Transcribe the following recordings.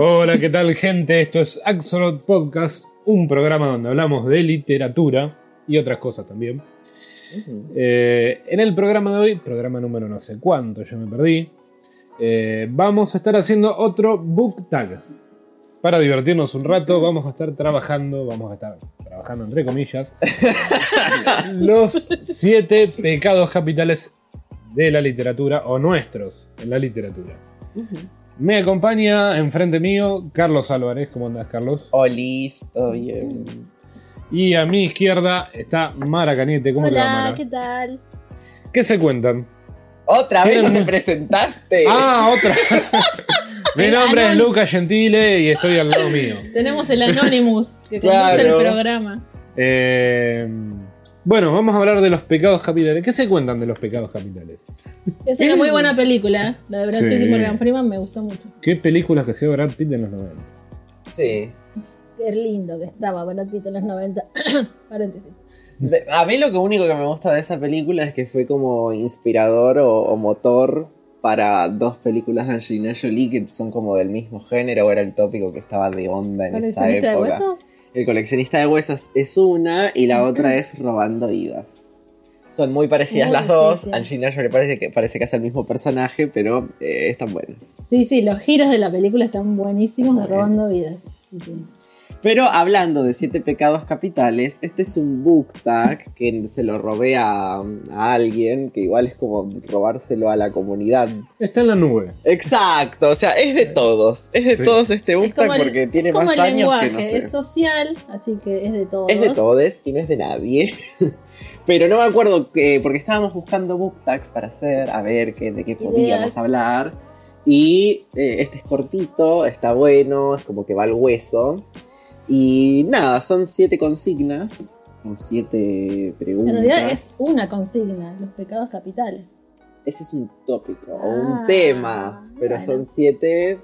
Hola, ¿qué tal gente? Esto es Axolot Podcast, un programa donde hablamos de literatura y otras cosas también. Eh, en el programa de hoy, programa número no sé cuánto, ya me perdí, eh, vamos a estar haciendo otro book tag. Para divertirnos un rato, vamos a estar trabajando, vamos a estar trabajando entre comillas, los siete pecados capitales de la literatura o nuestros en la literatura. Me acompaña enfrente mío Carlos Álvarez. ¿Cómo andas, Carlos? Oh, listo, bien. Y a mi izquierda está Mara Cañete. ¿Cómo te va, Mara? ¿qué tal? ¿Qué se cuentan? Otra vez no ¿Tienen- te presentaste. Ah, otra. mi nombre es. Luca Gentile y estoy al lado mío. Tenemos el Anonymous que conduce Claro. el programa. Eh, bueno, vamos a hablar de los pecados capitales. ¿Qué se cuentan de los pecados capitales? Es una muy buena película. La de Brad Pitt y Morgan Freeman me gustó mucho. ¿Qué películas que hacía Brad Pitt en los 90? Sí. Qué lindo que estaba Brad Pitt en los 90. Paréntesis. De- a mí lo que único que me gusta de esa película es que fue como inspirador o, o motor para dos películas de Angelina Jolie que son como del mismo género, o era el tópico que estaba de onda en esa ¿Coleccionista de época. huesos? El coleccionista de huesos es una y la otra es Robando Vidas. Son muy parecidas Muy, las dos. sí, sí. Angelina Jolie parece que, parece que hace el mismo personaje, pero eh, están buenas. Sí, sí, los giros de la película están buenísimos de robando vidas. Sí, sí. Pero hablando de siete pecados capitales, este es un book tag que se lo robé a, a alguien, que igual es como robárselo a la comunidad. Está en la nube. Exacto, o sea, es de todos, es de Sí. todos este book Es tag el, porque tiene es como más el años lenguaje, que no sé. es social, así que es de todos. Es de todos y no es de nadie. Pero no me acuerdo que, porque estábamos buscando book tags para hacer, a ver qué, de qué podíamos Ideas. hablar. Y eh, este es cortito, está bueno, es como que va al hueso. Y nada, son siete consignas, o siete preguntas. En realidad es una consigna, los pecados capitales. Ese es un tópico o Ah, un tema, pero bueno. son siete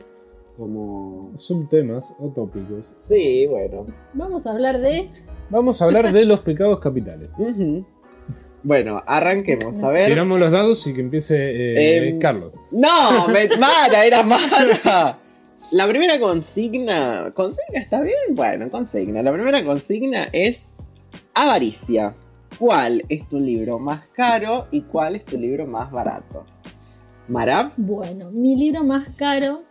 como... Subtemas o tópicos. Sí, bueno. Vamos a hablar de Vamos a hablar de los pecados capitales. Bueno, arranquemos, a ver. Tiramos los dados y que empiece eh, Em, Carlos. No, me- Mara, era Mara. La primera consigna. ¿Consigna está bien? Bueno, consigna. La primera consigna es avaricia. ¿Cuál es tu libro más caro y cuál es tu libro más barato? Mara, Bueno, mi libro más caro.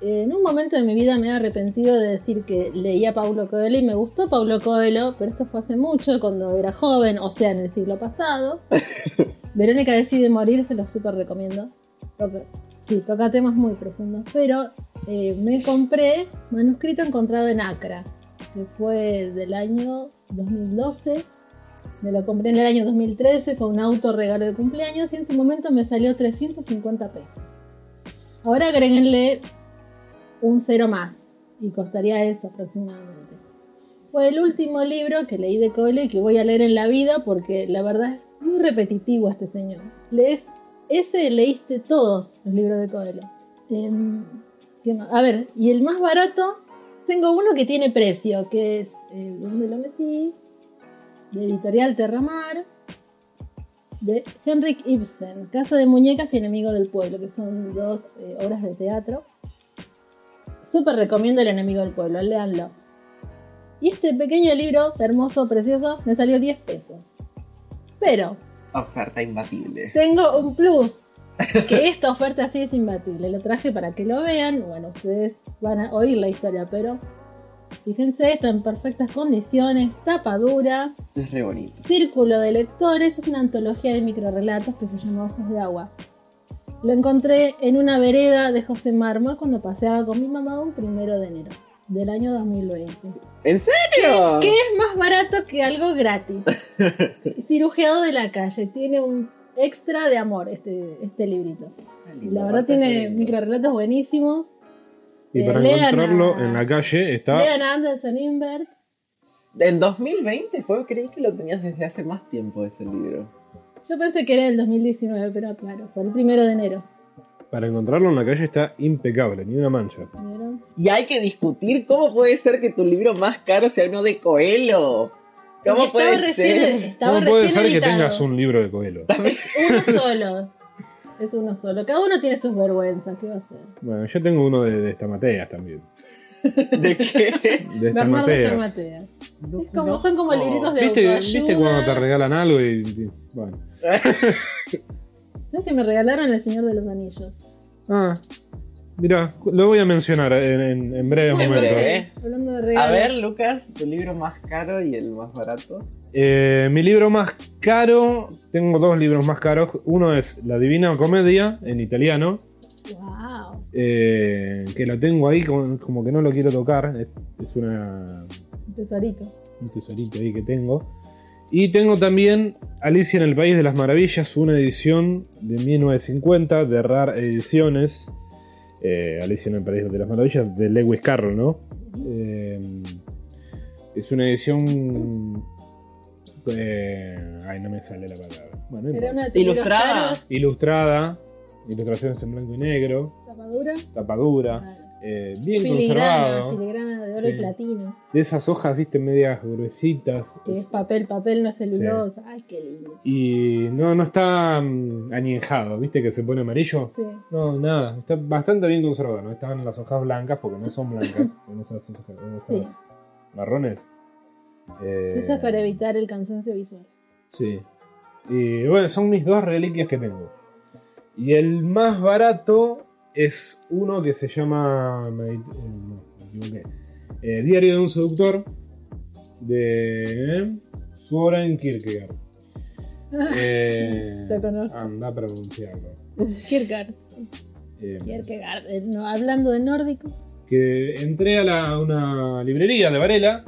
En un momento de mi vida me he arrepentido de decir que leía Paulo Coelho y me gustó Paulo Coelho, pero esto fue hace mucho, cuando era joven, o sea, en el siglo pasado. Verónica decide morir, se lo súper recomiendo. Toca, sí, toca temas muy profundos, pero eh, me compré Manuscrito Encontrado en Acra, que fue del año 2012. Me lo compré en el año 2013, fue un auto regalo de cumpleaños y en su momento me salió 350 pesos. Ahora agréguenle un cero más y costaría eso aproximadamente. Fue el último libro que leí de Coelho y que voy a leer en la vida porque la verdad es muy repetitivo este señor. Lees, ese leíste todos los libros de Coelho. Em. A ver, y el más barato, tengo uno que tiene precio, que es, eh, ¿dónde lo metí? De Editorial Terramar, de Henrik Ibsen, Casa de Muñecas y Enemigo del Pueblo, que son dos eh, obras de teatro. Súper recomiendo El Enemigo del Pueblo, léanlo. Y este pequeño libro, hermoso, precioso, me salió 10 pesos. Pero oferta imbatible. tengo un plus. Que esta oferta sí es imbatible. Lo traje para que lo vean. Bueno, ustedes van a oír la historia, pero fíjense, está en perfectas condiciones, tapa dura, Es re bonito. Círculo de Lectores es una antología de microrelatos que se llama Ojos de Agua. Lo encontré en una vereda de José Mármol cuando paseaba con mi mamá un primero de enero del año 2020. ¿En serio? ¿Qué es más barato que algo gratis? Cirujeado de la calle. Tiene un extra de amor este, este librito. Lindo, la verdad tiene microrelatos buenísimos. Y Eh, para encontrarlo a- en la calle está. Lean Anderson Invert. En 2020 fue, creí que lo tenías desde hace más tiempo ese libro. Yo pensé que era el 2019, pero claro, fue el primero de enero. Para encontrarlo en la calle está impecable, ni una mancha. Y hay que discutir cómo puede ser que tu libro más caro sea uno de Coelho. ¿Cómo puede recién- ser? Estaba ¿Cómo puede ser que tengas un libro de Coelho? Es uno solo. Es uno solo. Cada uno tiene sus vergüenzas. ¿Qué va a hacer? Bueno, yo tengo uno de, de Estamateas también. ¿De qué? De Bernardo Estamateas. Es como, son como libritos de ¿Viste, autoayuda. ¿Viste cuando te regalan algo y. y- bueno. ¿Sabes que me regalaron El Señor de los Anillos? Ah, mira, lo voy a mencionar en, en, en breves Muy momentos. breve. Hablando de regalos. A ver, Lucas, tu libro más caro y el más barato. Eh, mi libro más caro, tengo dos libros más caros. Uno es La Divina Comedia, en italiano, Wow. eh, que lo tengo ahí como, como que no lo quiero tocar. Es, es una, Un tesorito. un tesorito ahí que tengo. Y tengo también Alicia en el País de las Maravillas, una edición de 1950 de RAR Ediciones. Eh, Alicia en el País de las Maravillas de Lewis Carroll, ¿no? Eh, es una edición. eh, ay, no me sale la palabra. Bueno, Era una Ilustrada. Ilustrada, ilustraciones en blanco y negro, Tapadura. tapadura, eh, bien Filigrana, conservado. filigrana de oro Sí. y platino. De esas hojas, viste, medias gruesitas. Que es papel, papel, no es celulosa. Ay, qué lindo. Y no, no está mm, añejado, ¿viste que se pone amarillo? Sí. No, nada, está bastante bien conservado. No estaban las hojas blancas porque no son blancas, son esas hojas, hojas Sí. marrones. Eh, Eso es para evitar el cansancio visual. Sí. Y bueno, son mis dos reliquias que tengo. Y el más barato es uno que se llama. eh, no, me equivoqué. Eh, Diario de un seductor de Soren Kierkegaard. Eh, Lo conozco. anda a pronunciarlo. Kierkegaard. Eh, Kierkegaard. eh, no, hablando de nórdico. que entré a la- una librería de Varela,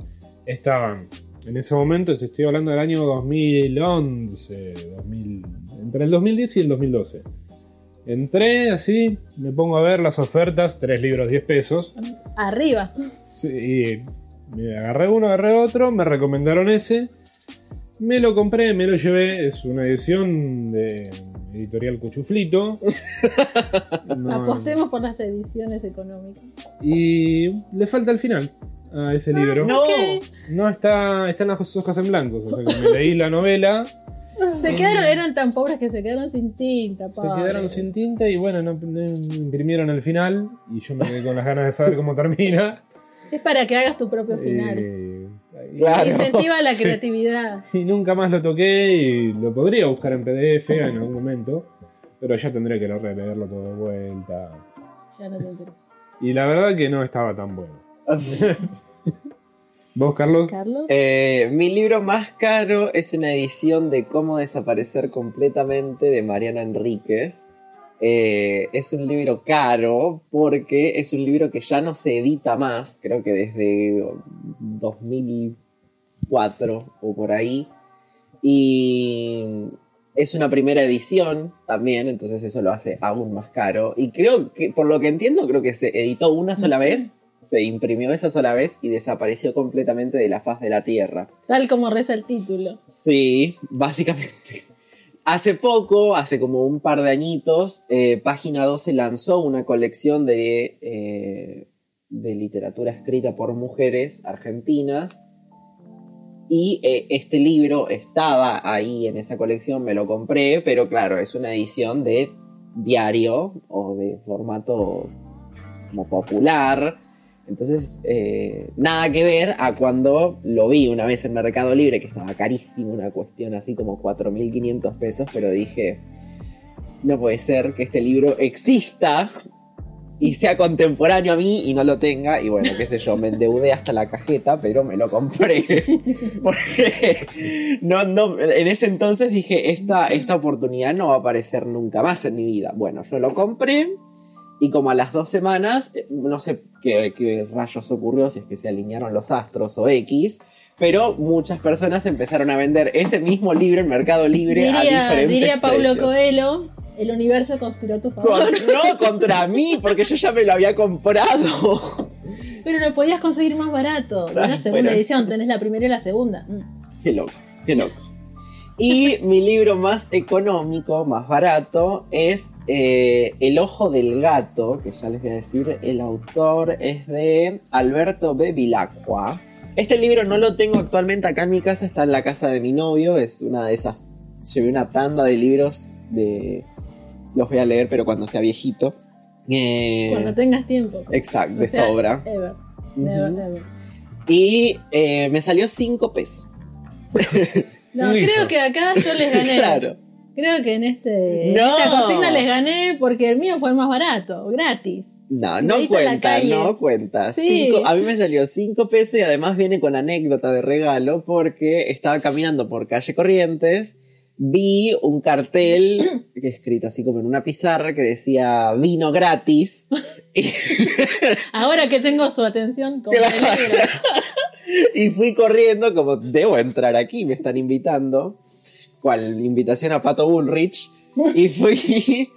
estaban, en ese momento, te estoy hablando del año 2011, 2000, entre el 2010 y el 2012. Entré así, me pongo a ver las ofertas, tres libros 10 pesos, Arriba. sí, y me agarré uno, agarré otro, me recomendaron ese, me lo compré, me lo llevé, es una edición de editorial Cuchuflito. No- Apostemos por las ediciones económicas. Y le falta el final a ese libro. No. No está, están las hojas en blanco. O sea que me leí la novela, Se quedaron, eran tan pobres que se quedaron sin tinta. se quedaron sin tinta y bueno, no, no imprimieron el final. Y yo me quedé con las ganas de saber cómo termina. Es para que hagas tu propio final. Eh, y- Claro. Incentiva la creatividad. Y nunca más lo toqué y lo podría buscar en PDF en algún momento. Pero ya tendré que releerlo todo de vuelta. Ya no te interesa. Y la verdad que no estaba tan bueno. ¿Vos, Carlos? Carlos. Eh, mi libro más caro es una edición de Cómo desaparecer completamente de Mariana Enríquez. Eh, es un libro caro porque es un libro que ya no se edita más, creo que desde 2004 o por ahí. Y es una primera edición también, entonces eso lo hace aún más caro. Y creo que, por lo que entiendo, creo que se editó una sola vez, se imprimió esa sola vez y desapareció completamente de la faz de la Tierra. Tal como reza el título. Sí, básicamente. Hace poco, hace como un par de añitos, eh, Página 12 lanzó una colección de, eh, de literatura escrita por mujeres argentinas. Y eh, este libro estaba ahí en esa colección, me lo compré, pero claro, es una edición de diario o de formato como popular. Entonces, eh, nada que ver a cuando lo vi una vez en Mercado Libre, que estaba carísimo, una cuestión así como 4.500 pesos, pero dije, no puede ser que este libro exista y sea contemporáneo a mí y no lo tenga. Y bueno, qué sé yo, me endeudé hasta la cajeta, pero me lo compré. Porque no, no, en ese entonces dije, esta, esta oportunidad no va a aparecer nunca más en mi vida. Bueno, yo lo compré. Y como a las dos semanas, eh, no sé qué, qué rayos ocurrió, si es que se alinearon los astros o X, pero muchas personas empezaron a vender ese mismo libro en Mercado Libre a Diría, diferentes diría Paulo. Coelho, el universo conspiró a tu favor. Con- no contra mí, porque yo ya me lo había comprado. Pero lo podías conseguir más barato. Ay, una segunda bueno. edición, tenés la primera y la segunda. Mm. Qué loco, qué loco. Y mi libro más económico, más barato, es eh, El Ojo del Gato, que ya les voy a decir, el autor es de Alberto Bevilacqua. Este libro no lo tengo actualmente acá en mi casa, está en la casa de mi novio, es una de esas, llevé una tanda de libros de Los voy a leer, pero cuando sea viejito. Eh, Cuando tengas tiempo. Exacto, O de sea, sobra. Ever. Never, never. Y eh, me salió 5 pesos. No, ¿Qué creo hizo? que acá yo les gané. Claro. Creo que en este No. esta cocina les gané porque el mío fue el más barato, gratis. No, no cuenta, no cuenta. Sí. Cinco- a mí me salió 5 pesos y además viene con anécdota de regalo porque estaba caminando por calle Corrientes, vi un cartel que escrito así como en una pizarra que decía vino gratis. Ahora que tengo su atención, como. y fui corriendo como debo entrar aquí, me están invitando. Cual invitación a Pato Bullrich. Y fui.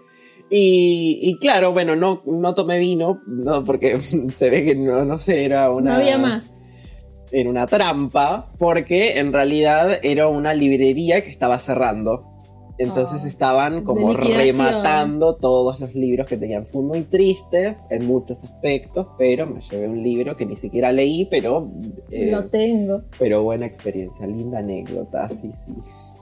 Y, y claro, bueno, no, no tomé vino, no, porque se ve que no, no sé, era una. no había más. Era una trampa, porque en realidad era una librería que estaba cerrando. Entonces Oh, estaban como rematando todos los libros que tenían. Fue muy triste en muchos aspectos, pero me llevé un libro que ni siquiera leí, pero, eh, Lo tengo. pero buena experiencia, linda anécdota, sí, sí.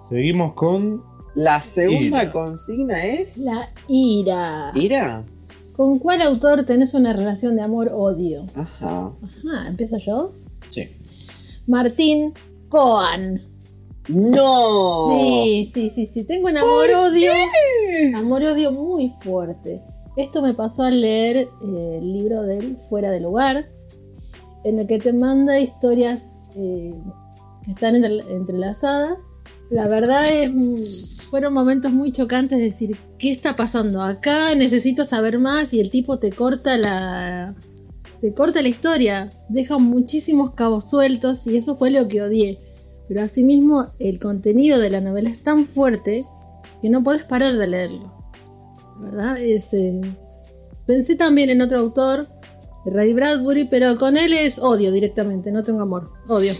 Seguimos con. La segunda Ira. consigna es... La ira. Ira. ¿Con cuál autor tenés una relación de amor-odio? Ajá. Ajá, ¿empiezo yo? Sí. Martín Coan. ¡No! Sí, sí, sí, sí. Tengo un amor-odio. Amor-odio muy fuerte. Esto me pasó al leer eh, el libro del Fuera de Lugar, en el que te manda historias eh, que están entre- entrelazadas. La verdad es, fueron momentos muy chocantes de decir, ¿qué está pasando acá? Necesito saber más y el tipo te corta la, te corta la historia, deja muchísimos cabos sueltos y eso fue lo que odié. Pero asimismo el contenido de la novela es tan fuerte que no puedes parar de leerlo. La verdad es... eh, Pensé también en otro autor, Ray Bradbury, pero con él es odio directamente, no tengo amor, odio.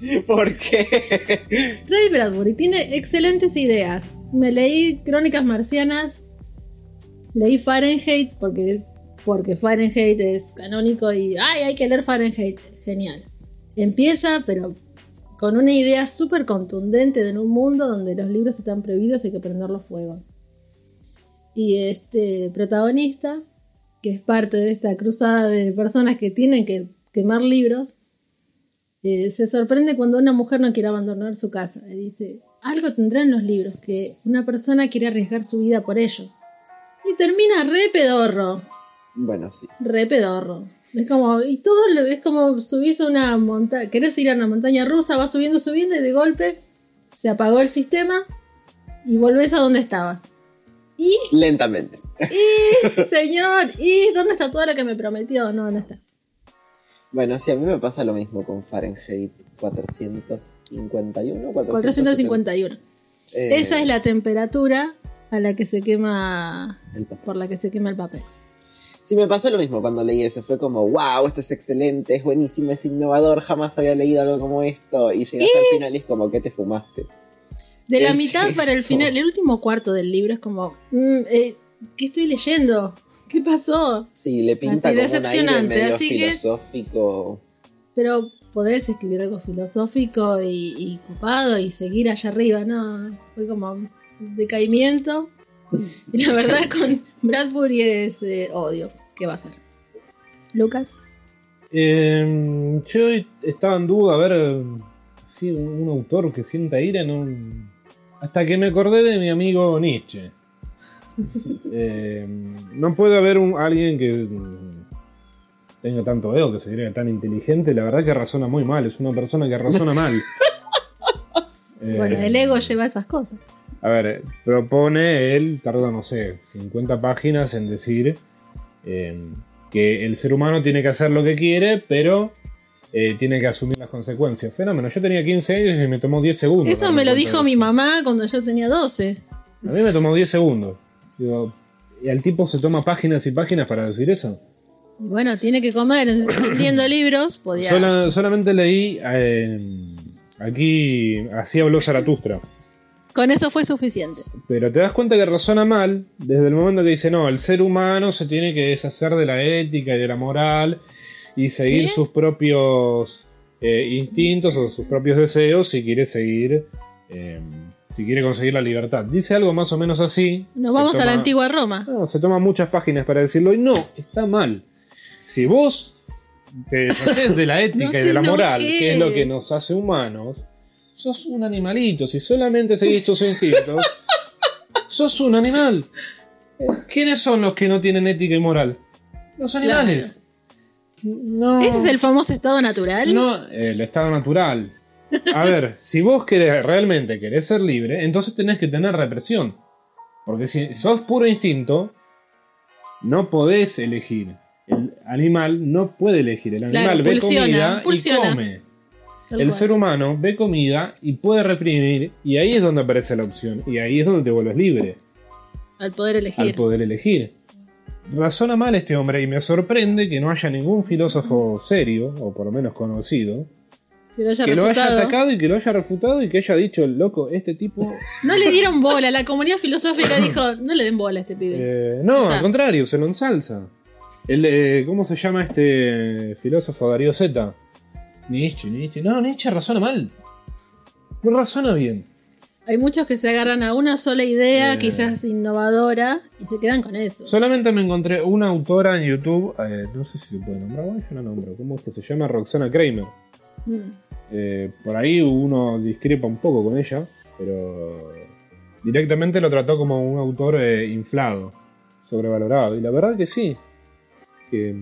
¿Por qué? Ray Bradbury tiene excelentes ideas. Me leí Crónicas Marcianas, leí Fahrenheit porque, porque Fahrenheit es canónico y ¡ay! hay que leer Fahrenheit. Genial. Empieza, pero con una idea súper contundente de en un mundo donde los libros están prohibidos y hay que prenderlos fuego. Y este protagonista, que es parte de esta cruzada de personas que tienen que quemar libros, eh, se sorprende cuando una mujer no quiere abandonar su casa. Y dice, algo tendrá en los libros, que una persona quiere arriesgar su vida por ellos. Y termina re pedorro, Bueno, sí. re pedorro. Es como, y todo lo, es como subís a una montaña, querés ir a una montaña rusa, vas subiendo, subiendo y de golpe se apagó el sistema y volvés a donde estabas. Y, Lentamente. señor, ¿y dónde está todo lo que me prometió? No, no está. Bueno, sí, a mí me pasa lo mismo con Fahrenheit 451. 451. Eh, Esa es la temperatura a la que se quema por la que se quema el papel. Sí, me pasó lo mismo cuando leí eso. Fue como, wow, esto es excelente, es buenísimo, es innovador, jamás había leído algo como esto. Y llegaste al final y es como, ¿qué te fumaste? De la Es mitad para el esto. final, el último cuarto del libro es como, mm, eh, ¿qué estoy leyendo? ¿Qué pasó? Sí, le pinta Así, como un aire decepcionante, medio así que- filosófico. Pero podés escribir algo filosófico y, y copado y seguir allá arriba, no, fue como decaimiento. Y la verdad con Bradbury es eh, odio, ¿qué va a ser? Lucas. Eh, yo estaba en duda a ver si un, un autor que sienta ira, no. Hasta que me acordé de mi amigo Nietzsche. Eh, no puede haber un, alguien que tenga tanto ego, que se diga tan inteligente. La verdad que razona muy mal. Es una persona que razona mal. Eh, Bueno, el ego lleva esas cosas. A ver, propone él, tarda, no sé, 50 páginas en decir eh, que el ser humano tiene que hacer lo que quiere, pero eh, tiene que asumir las consecuencias. Fenómeno, yo tenía 15 años y me tomó 10 segundos. Eso me lo dijo mi mamá cuando yo tenía 12. A mí me tomó 10 segundos. Digo, ¿y al tipo se toma páginas y páginas para decir eso? Bueno, tiene que comer, leyendo libros, podía... Sola- solamente leí. eh, aquí, así habló Zaratustra. Con eso fue suficiente. Pero te das cuenta que razona mal desde el momento que dice, no, el ser humano se tiene que deshacer de la ética y de la moral y seguir ¿Qué? sus propios eh, instintos o sus propios deseos si quiere seguir eh, si quiere conseguir la libertad. Dice algo más o menos así. Nos vamos a la antigua Roma. No, se toman muchas páginas para decirlo y no, está mal. Si vos te deshaces de la ética No y de la moral, enojes. que es lo que nos hace humanos, sos un animalito. Si solamente seguís tus instintos, sos un animal. ¿Quiénes son los que no tienen ética y moral? Los animales. No. Ese es el famoso estado natural. No, el estado natural. A ver, si vos querés, realmente querés ser libre, entonces tenés que tener represión. Porque si sos puro instinto, no podés elegir. El animal no puede elegir. El animal Claro, ve pulsiona, comida pulsiona. y come. El ser humano ve comida y puede reprimir, y ahí es donde aparece la opción. Y ahí es donde te vuelves libre, Al poder elegir. al poder elegir. Razona mal este hombre y me sorprende que no haya ningún filósofo serio, o por lo menos conocido, Que lo haya que lo haya refutado. atacado y que lo haya refutado y que haya dicho, loco, este tipo... No le dieron bola. La comunidad filosófica dijo, no le den bola a este pibe. eh, no, Está. al contrario, se lo ensalza. El, eh, ¿Cómo se llama este filósofo Darío Z? Nietzsche, Nietzsche. No, Nietzsche razona mal. No razona bien. Hay muchos que se agarran a una sola idea, Eh. quizás innovadora, y se quedan con eso. Solamente me encontré una autora en YouTube, eh, no sé si se puede nombrar, bueno, yo la nombro, ¿cómo es que se llama? Roxana Kramer. Mm. Eh, por ahí uno discrepa un poco con ella, pero directamente lo trató como un autor eh, inflado, sobrevalorado. Y la verdad que sí. Que,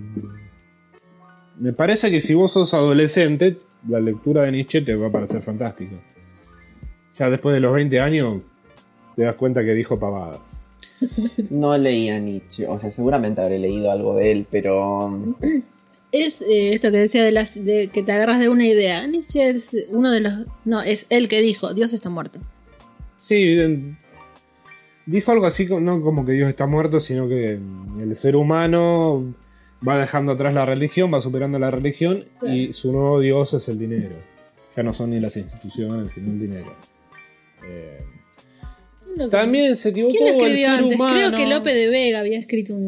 me parece que si vos sos adolescente, la lectura de Nietzsche te va a parecer fantástica. Ya después de los 20 años, te das cuenta que dijo pavadas. No leía Nietzsche, o sea, seguramente habré leído algo de él, pero Es eh, esto que decía de, las, de que te agarras de una idea. Nietzsche es uno de los... No, es él que dijo, Dios está muerto. Sí, dijo algo así, no como que Dios está muerto, sino que el ser humano va dejando atrás la religión, va superando la religión y su nuevo Dios es el dinero. Ya no son ni las instituciones, sino el dinero. Eh, ¿Quién lo- también se equivocó ¿Quién lo el ser antes? humano. Creo que Lope de Vega había escrito un,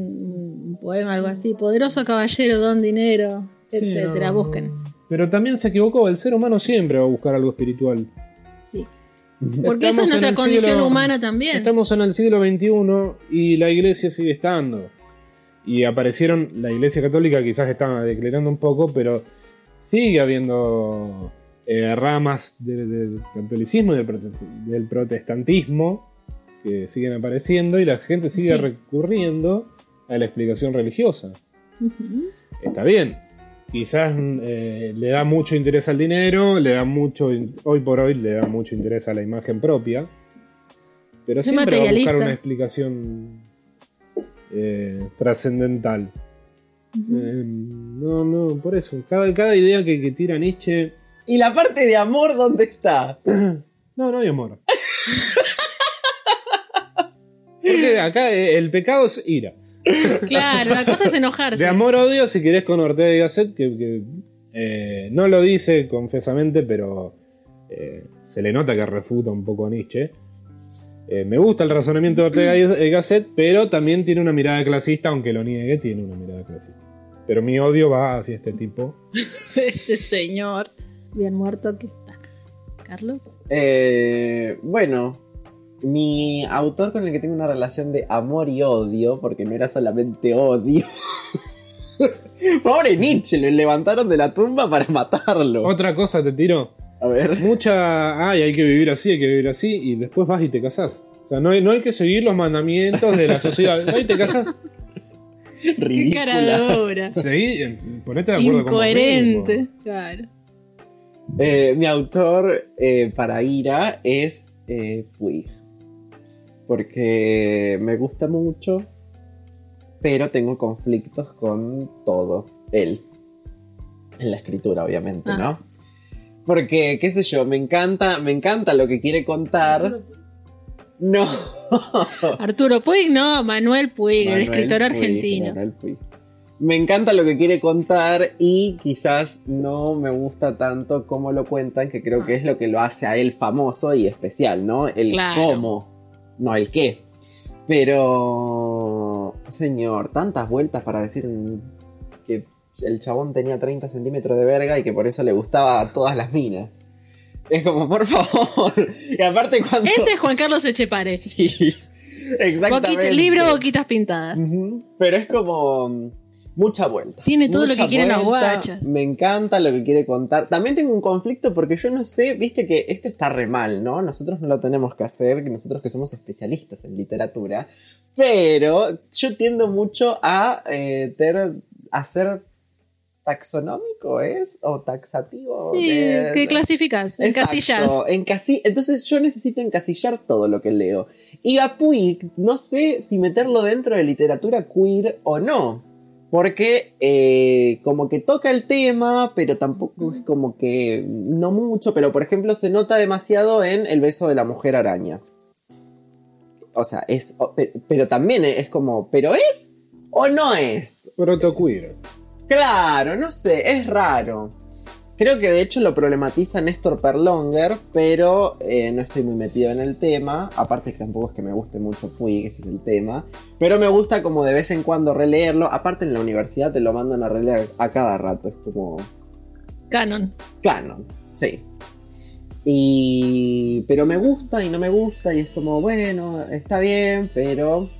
un poema, algo así. Poderoso caballero, don dinero, Sí, etcétera. no, Busquen. Pero también se equivocó, el ser humano siempre va a buscar algo espiritual. Sí. Porque esa Estamos es en nuestra condición siglo- humana también. Estamos en el siglo XXI y la iglesia sigue estando. Y aparecieron, la iglesia católica quizás estaba declinando un poco, pero sigue habiendo eh, ramas de- del catolicismo y del, prote- del protestantismo que siguen apareciendo y la gente sigue Sí. recurriendo a la explicación religiosa. Está bien. Quizás eh, le da mucho interés al dinero, le da mucho, hoy por hoy le da mucho interés a la imagen propia, pero Es siempre va a buscar una explicación eh, trascendental. Eh, no, no, por eso. Cada, cada idea que, que tira Nietzsche. ¿Y la parte de amor dónde está? No, no hay amor. Porque acá eh, el pecado es ira. Claro, la cosa es enojarse. De amor odio, si querés, con Ortega y Gasset, que, que, eh, no lo dice confesamente, pero eh, se le nota que refuta un poco a Nietzsche. Eh, me gusta el razonamiento de Ortega y Gasset, pero también tiene una mirada clasista, aunque lo niegue, tiene una mirada clasista. Pero mi odio va hacia este tipo. Este señor. Bien muerto que está. Carlos. Eh, bueno, mi autor con el que tengo una relación de amor y odio, porque no era solamente odio. Pobre Nietzsche, lo levantaron de la tumba para matarlo. Otra cosa te tiro. A ver. Mucha. Ay, hay que vivir así, hay que vivir así, y después vas y te casás. O sea, no hay, no hay que seguir los mandamientos de la sociedad. Vas y te casás. Qué Ridícula. cara dura. Seguí, ponete de acuerdo con Incoherente. mismo. Claro. Eh, mi autor eh, para ira es eh, Puig. Porque me gusta mucho, pero tengo conflictos con todo. Él. En la escritura, obviamente, Ah. ¿no? Porque, qué sé yo, me encanta, me encanta lo que quiere contar. No. Arturo Puig, no, Manuel Puig, el escritor Puig, argentino. Manuel Puig. Me encanta lo que quiere contar y quizás no me gusta tanto cómo lo cuentan, que creo que es lo que lo hace a él famoso y especial, ¿no? El Claro. cómo, no el qué. Pero, señor, tantas vueltas para decir el chabón tenía 30 centímetros de verga y que por eso le gustaba a todas las minas. Es como, por favor. Y aparte cuando... Ese es Juan Carlos Echepare. Sí, exactamente. Boquita- libro Boquitas Pintadas. Pero es como mucha vuelta. Tiene todo lo que quieren las vuelta, guachas. Me encanta lo que quiere contar. También tengo un conflicto porque yo no sé, viste que esto está re mal, ¿no? Nosotros no lo tenemos que hacer, nosotros que somos especialistas en literatura. Pero yo tiendo mucho a eh, ter- hacer taxonómico, ¿es? O taxativo. Sí, de- que clasificas, encasillas. Encasi- Entonces yo necesito encasillar todo lo que leo. Y a Puig, no sé si meterlo dentro de literatura queer o no. Porque eh, como que toca el tema, pero tampoco es como que no mucho. Pero por ejemplo se nota demasiado en El beso de la mujer araña. O sea, es... Pero también es como, ¿pero es o no es? Protoqueer. Claro, no sé, es raro. Creo que de hecho lo problematiza Néstor Perlonger, pero eh, no estoy muy metido en el tema. Aparte que tampoco es que me guste mucho Puig, ese es el tema. Pero me gusta como de vez en cuando releerlo. Aparte en la universidad te lo mandan a releer a cada rato. Es como Canon. canon, sí. Y... Pero me gusta y no me gusta y es como, bueno, está bien, pero...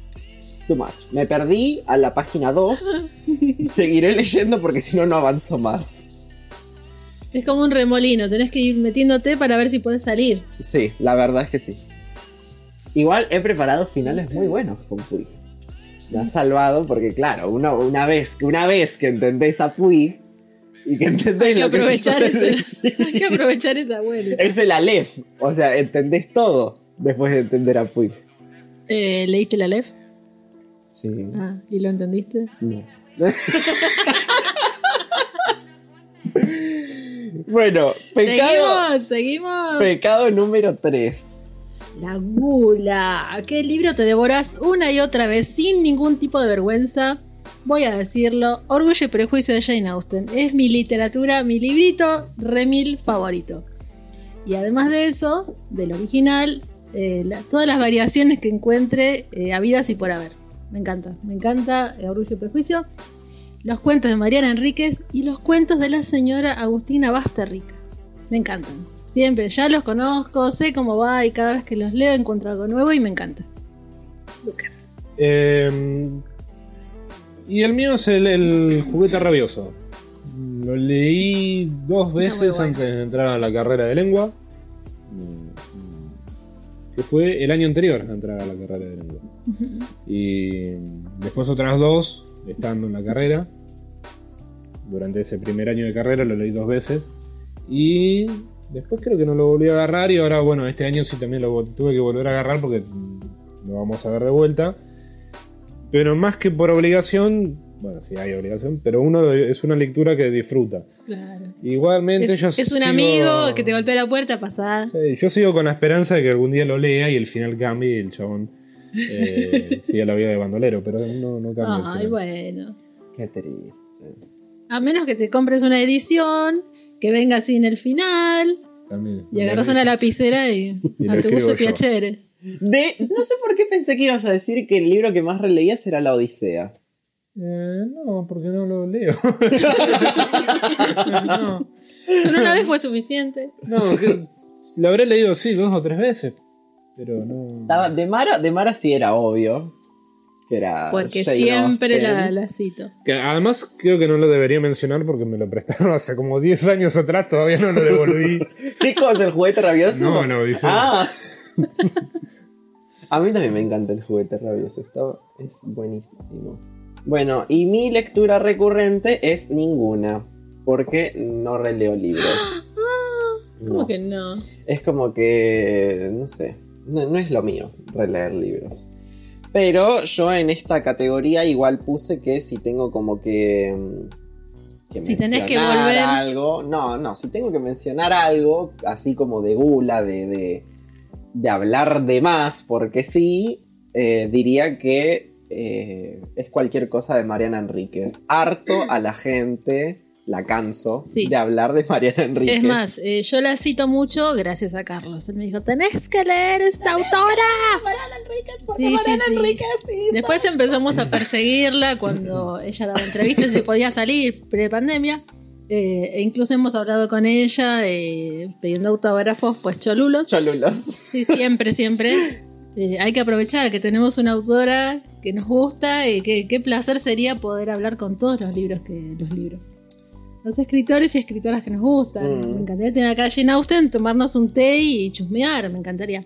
Too much. Me perdí a la página 2. Seguiré leyendo porque si no, no avanzo más. Es como un remolino, tenés que ir metiéndote para ver si podés salir. Sí, la verdad es que sí. Igual he preparado finales muy buenos con Puig. Me ha salvado porque, claro, uno, una, vez, una vez que entendés a Puig y que entendés Hay lo que aprovechar decir, hay que aprovechar esa vuelta. es el Aleph. O sea, entendés todo después de entender a Puig. Eh, ¿Leíste la LEF? Sí. Ah, ¿y lo entendiste? No. bueno, pecado, Seguimos, seguimos. pecado número 3. La gula. ¿Qué libro te devoras una y otra vez sin ningún tipo de vergüenza? Voy a decirlo, Orgullo y Prejuicio de Jane Austen. Es mi literatura, mi librito remil favorito. Y además de eso, del original, eh, la- todas las variaciones que encuentre eh, habidas y por haber. Me encanta, me encanta eh, Orgullo y Prejuicio. Los cuentos de Mariana Enríquez y los cuentos de la señora Agustina Basterrica. Me encantan. Siempre, ya los conozco, sé cómo va y cada vez que los leo encuentro algo nuevo y me encanta. Lucas. Eh, y el mío es el, el juguete rabioso. Lo leí dos veces bueno. antes de entrar a la carrera de lengua. Que fue el año anterior a entrar a la carrera de lengua. Y después otras dos, estando en la carrera. Durante ese primer año de carrera lo leí dos veces. Y después creo que no lo volví a agarrar. Y ahora, bueno, este año sí también lo tuve que volver a agarrar porque lo vamos a ver de vuelta. Pero más que por obligación, bueno, sí hay obligación, pero uno es una lectura que disfruta. Claro. Igualmente Es, yo es un sigo- amigo que te golpea la puerta, pasada. Sí, yo sigo con la esperanza de que algún día lo lea y el final cambie y el chabón eh, siga la vida de bandolero, pero no, no cambia. Ay, final. bueno. Qué triste. A menos que te compres una edición, que venga sin el final, También. y agarras una lapicera y, Y a tu gusto piacere. De, no sé por qué pensé que ibas a decir que el libro que más releías era La Odisea. Eh, no, porque no lo leo. no, Con una vez fue suficiente. no, que lo habré leído sí dos o tres veces, pero no. Estaba- de, Mara, de Mara sí era obvio. Que era. Porque Jane siempre la, la cito. Que además creo que no lo debería mencionar porque me lo prestaron hace como 10 años atrás, todavía no lo devolví. ¿Qué cosa? ¿El juguete rabioso? No, no, dice- Ah. A mí también me encanta el juguete rabioso. Está, es buenísimo. Bueno, y mi lectura recurrente es ninguna. Porque no releo libros. ¿Cómo No. que no? Es como que. No sé. No, no es lo mío releer libros. Pero yo en esta categoría igual puse que si tengo como que. mm, que Si tenés que volver- algo. No, no, si tengo que mencionar algo, así como de gula, de, de, de hablar de más, porque sí, eh, diría que eh, es cualquier cosa de Mariana Enríquez. Harto a la gente, la canso, Sí. de hablar de Mariana Enríquez. Es más, eh, yo la cito mucho gracias a Carlos. Él me dijo, tenés que leer esta autora. Sí, sí, sí. Después empezamos a perseguirla cuando ella daba entrevistas y podía salir pre-pandemia. Eh, e incluso hemos hablado con ella eh, pidiendo autógrafos, pues cholulos. Cholulos. Sí, siempre, siempre. Eh, hay que aprovechar que tenemos una autora que nos gusta y que qué placer sería poder hablar con todos los libros que los libros. Los escritores y escritoras que nos gustan. Me encantaría tener acá a Jane Austen, tomarnos un té y chusmear, me encantaría.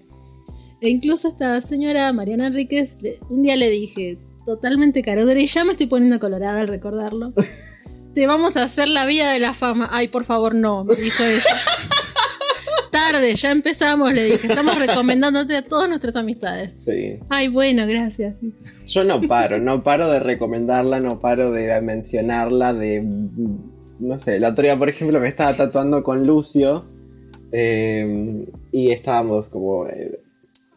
E incluso esta señora Mariana Enríquez, un día le dije, totalmente carodera, y ya me estoy poniendo colorada al recordarlo. Te vamos a hacer la vía de la fama. Ay, por favor, no, me dijo ella. Tarde, ya empezamos, le dije. Estamos recomendándote a todas nuestras amistades. Sí. Ay, bueno, gracias. Yo no paro, no paro de recomendarla, no paro de mencionarla, de... No sé, la otro día, por ejemplo, me estaba tatuando con Lucio eh, y estábamos como eh,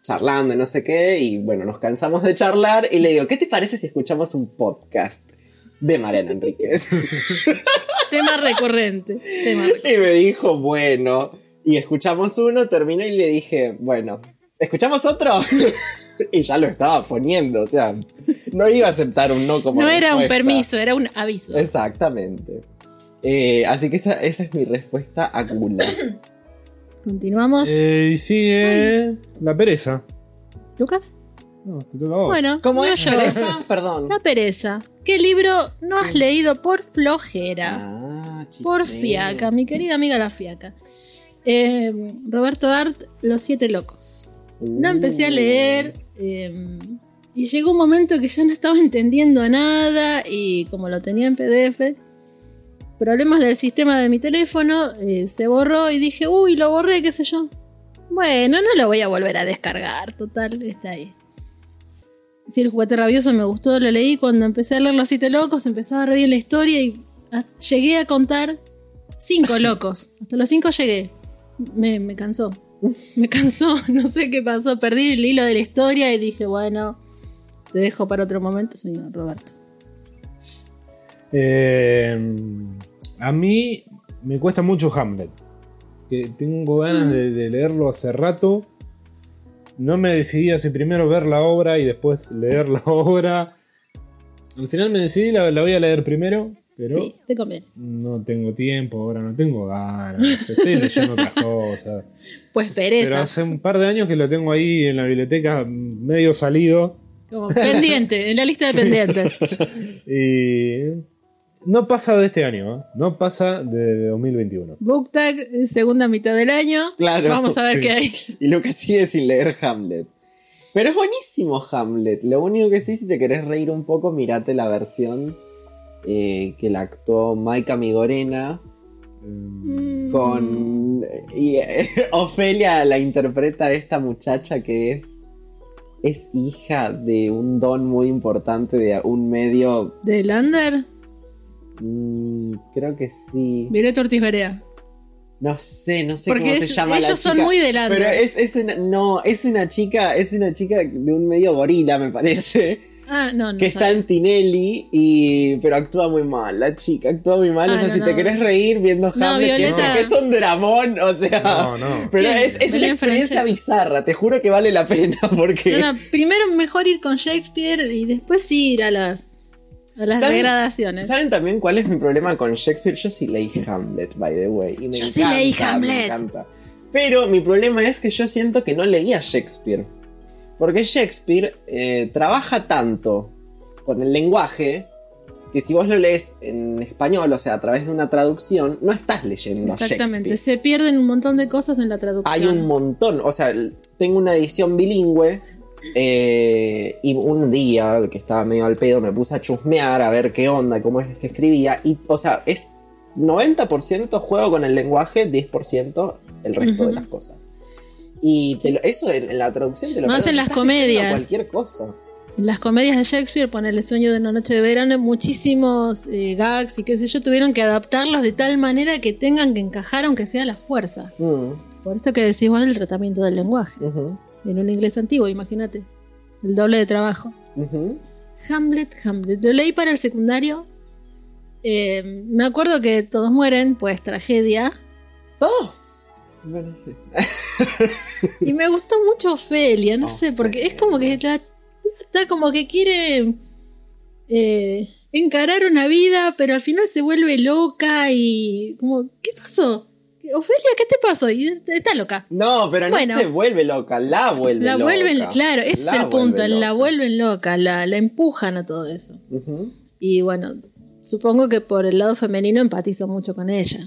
charlando y no sé qué, y bueno, nos cansamos de charlar y le digo, ¿qué te parece si escuchamos un podcast de Mariana Enríquez? Tema recurrente. Tema recurrente. y me dijo, bueno, y escuchamos uno, terminó y le dije, bueno, ¿escuchamos otro? y ya lo estaba poniendo, o sea, no iba a aceptar un no como No era un respuesta. permiso, era un aviso. Exactamente. Eh, así que esa, esa es mi respuesta a Gula. Continuamos. Eh, y sigue la pereza. ¿Lucas? No, te toca a vos. Bueno, ¿Cómo es? yo. ¿Pereza? Perdón. La pereza. ¿Qué libro no has leído por flojera? Ah, por fiaca, mi querida amiga la fiaca. Eh, Roberto Art, Los Siete Locos. Lo empecé a leer eh, y llegó un momento que ya no estaba entendiendo nada y como lo tenía en PDF, problemas del sistema de mi teléfono, eh, se borró y dije, uy, lo borré, qué sé yo. Bueno, no lo voy a volver a descargar, total, está ahí. Si el juguete rabioso me gustó, lo leí. Cuando empecé a leer Los Siete Locos, empezaba a reír la historia y a- llegué a contar cinco locos. Hasta los cinco llegué. Me, me cansó. Me cansó, no sé qué pasó. Perdí el hilo de la historia y dije, bueno, te dejo para otro momento, señor Roberto. Eh, a mí me cuesta mucho Hamlet. Que tengo ganas de, de leerlo hace rato. No me decidí si primero ver la obra y después leer la obra. Al final me decidí, la, la voy a leer primero, pero Sí, te conviene. no tengo tiempo, ahora no tengo ganas. Estoy leyendo otras cosas. Pues Pero pereza. hace un par de años que lo tengo ahí en la biblioteca medio salido. Como pendiente, en la lista de pendientes. Y no pasa de este año, ¿eh? no pasa de 2021. BookTag, segunda mitad del año. Claro. Vamos a ver Sí. qué hay. Y Lucas sigue sin leer Hamlet. Pero es buenísimo Hamlet. Lo único que sí, si te querés reír un poco, mirate la versión eh, que la actuó Maika Migorena. Mm. Con. Y eh, Ofelia la interpreta esta muchacha que es. Es hija de un don muy importante de un medio. ¿De Lander? Mm, creo que sí. Violeta Ortiz Berea. No sé, no sé Porque cómo se llama la ellos son chica, muy del under. Pero es, es una, no, es una chica, es una chica de un medio gorila, me parece. Ah, no, no. que está en Tinelli y. pero actúa muy mal. La chica actúa muy mal. Ah, o sea, no, si te querés reír viendo Hamlet, que, que es un dramón, o sea. No, no. Pero es, es una experiencia bizarra, te juro que vale la pena porque. No, no, primero mejor ir con Shakespeare y después sí ir a las, las ¿Saben- degradaciones. ¿Saben también cuál es mi problema con Shakespeare? Yo sí leí Hamlet, by the way. Y me Yo sí encanta, leí Me Hamlet. encanta. Pero mi problema es que yo siento que no leía Shakespeare. Porque Shakespeare eh, trabaja tanto con el lenguaje que si vos lo lees en español, o sea, a través de una traducción, no estás leyendo a Exactamente, Shakespeare. se pierden un montón de cosas en la traducción. Hay un montón, o sea, tengo una edición bilingüe eh, y un día que estaba medio al pedo me puse a chusmear a ver qué onda, cómo es que escribía y, o sea, es 90% juego con el lenguaje, 10% el resto de las cosas. Y te lo- eso en, la traducción te lo Más en las comedias. Cualquier cosa. En las comedias de Shakespeare, poner el sueño de una noche de verano, muchísimos eh, gags y qué sé yo, tuvieron que adaptarlos de tal manera que tengan que encajar aunque sea a la fuerza. Mm, Por esto que decís vos del tratamiento del lenguaje. ujú, En un inglés antiguo, imagínate. El doble de trabajo. Hamlet, Hamlet. Lo leí para el secundario. Eh, me acuerdo que todos mueren, pues tragedia. Todo. Bueno, sí. Y me gustó mucho Ofelia, no sé, porque es como que la está como que quiere eh, encarar una vida, pero al final se vuelve loca y como, ¿qué pasó? Ofelia, ¿qué te pasó? Y está loca. No, pero no Bueno. se vuelve loca, la vuelve La loca. vuelven, claro, ese La es el punto, vuelve la loca. vuelven loca, la, la empujan a todo eso. Ujú. Y bueno, supongo que por el lado femenino empatizo mucho con ella.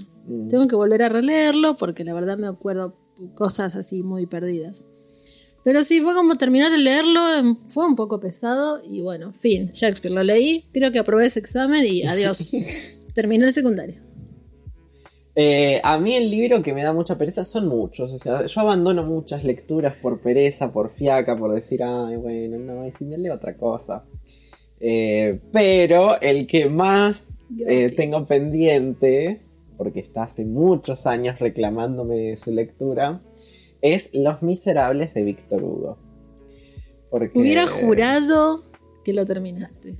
Tengo que volver a releerlo porque la verdad me acuerdo cosas así muy perdidas. Pero sí, fue como terminar de leerlo, em, fue un poco pesado y bueno, fin, Shakespeare lo leí, creo que aprobé ese examen y adiós. Terminé el secundario. Eh, a mí el libro que me da mucha pereza son muchos. O sea, yo abandono muchas lecturas por pereza, por fiaca, por decir, ay, bueno, no, y si me leo otra cosa. Eh, pero el que más eh, tengo pendiente, porque está hace muchos años reclamándome su lectura, es Los Miserables de Víctor Hugo. Porque, Hubiera jurado que lo terminaste.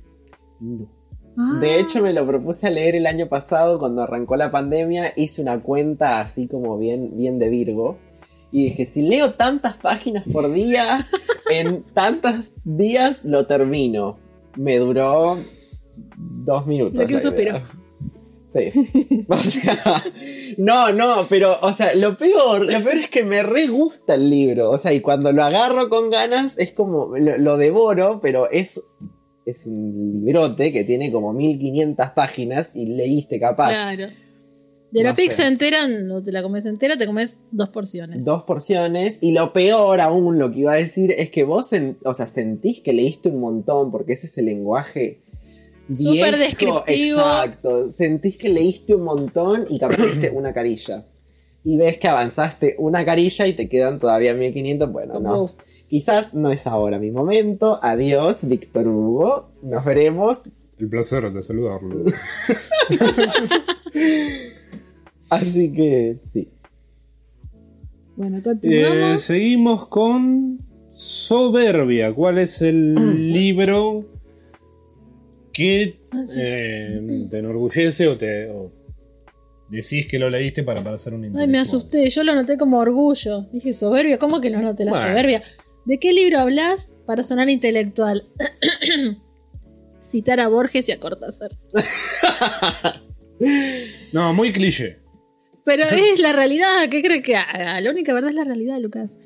No. Ah, De hecho, me lo propuse a leer el año pasado cuando arrancó la pandemia. Hice una cuenta así como bien, bien de Virgo. Y dije, si leo tantas páginas por día, en tantos días lo termino. Me duró dos minutos. De la suspiro. Sí. O sea, no, no, pero, o sea, lo peor, lo peor es que me re gusta el libro. O sea, y cuando lo agarro con ganas, es como, lo, lo devoro, pero es, es un librote que tiene como 1500 páginas y leíste capaz Claro. De la No pizza sé. entera, no te la comes entera, te comes dos porciones. dos porciones. Y lo peor aún, lo que iba a decir, es que vos, en- o sea, sentís que leíste un montón, porque ese es el lenguaje. Súper descriptivo. Exacto. Sentís que leíste un montón y capaz leíste una carilla. Y ves que avanzaste una carilla y te quedan todavía 1500. Bueno, no. Uf. Quizás no es ahora mi momento. Adiós, Víctor Hugo. Nos veremos. El placer de saludarlo. Así que sí. Bueno, Eh, continuamos. seguimos con Soberbia. ¿Cuál es el libro que Ah, sí. eh, te enorgullece o te o decís que lo leíste para pasar un Ay, me asusté, yo lo anoté como orgullo. Dije, soberbia, ¿cómo que no anoté la Bueno. soberbia? ¿De qué libro hablas para sonar intelectual? Citar a Borges y a Cortázar. No, muy cliché. Pero es la realidad, ¿qué crees que haga? La única verdad es la realidad, Lucas.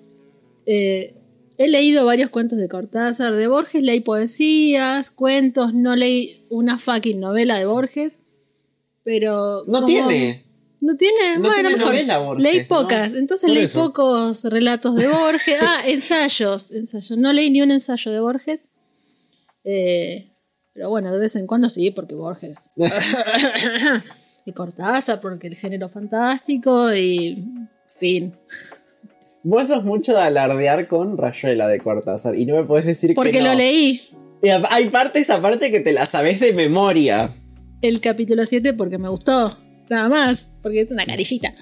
Eh, he leído varios cuentos de Cortázar, de Borges leí poesías, cuentos, no leí una fucking novela de Borges, pero... No como- tiene. No tiene, No tiene mejor. novela, Borges, leí ¿no? pocas, entonces Por leí eso. pocos relatos de Borges. Ah, ensayos, ensayos. No leí ni un ensayo de Borges. Eh, pero bueno, de vez en cuando sí, porque Borges. y Cortázar, porque el género fantástico y fin. Vos sos mucho de alardear con Rayuela de Cortázar y no me podés decir Porque que no. lo leí. Y hay partes aparte que te las sabés de memoria. El capítulo 7 porque me gustó. Nada más, porque es una carillita.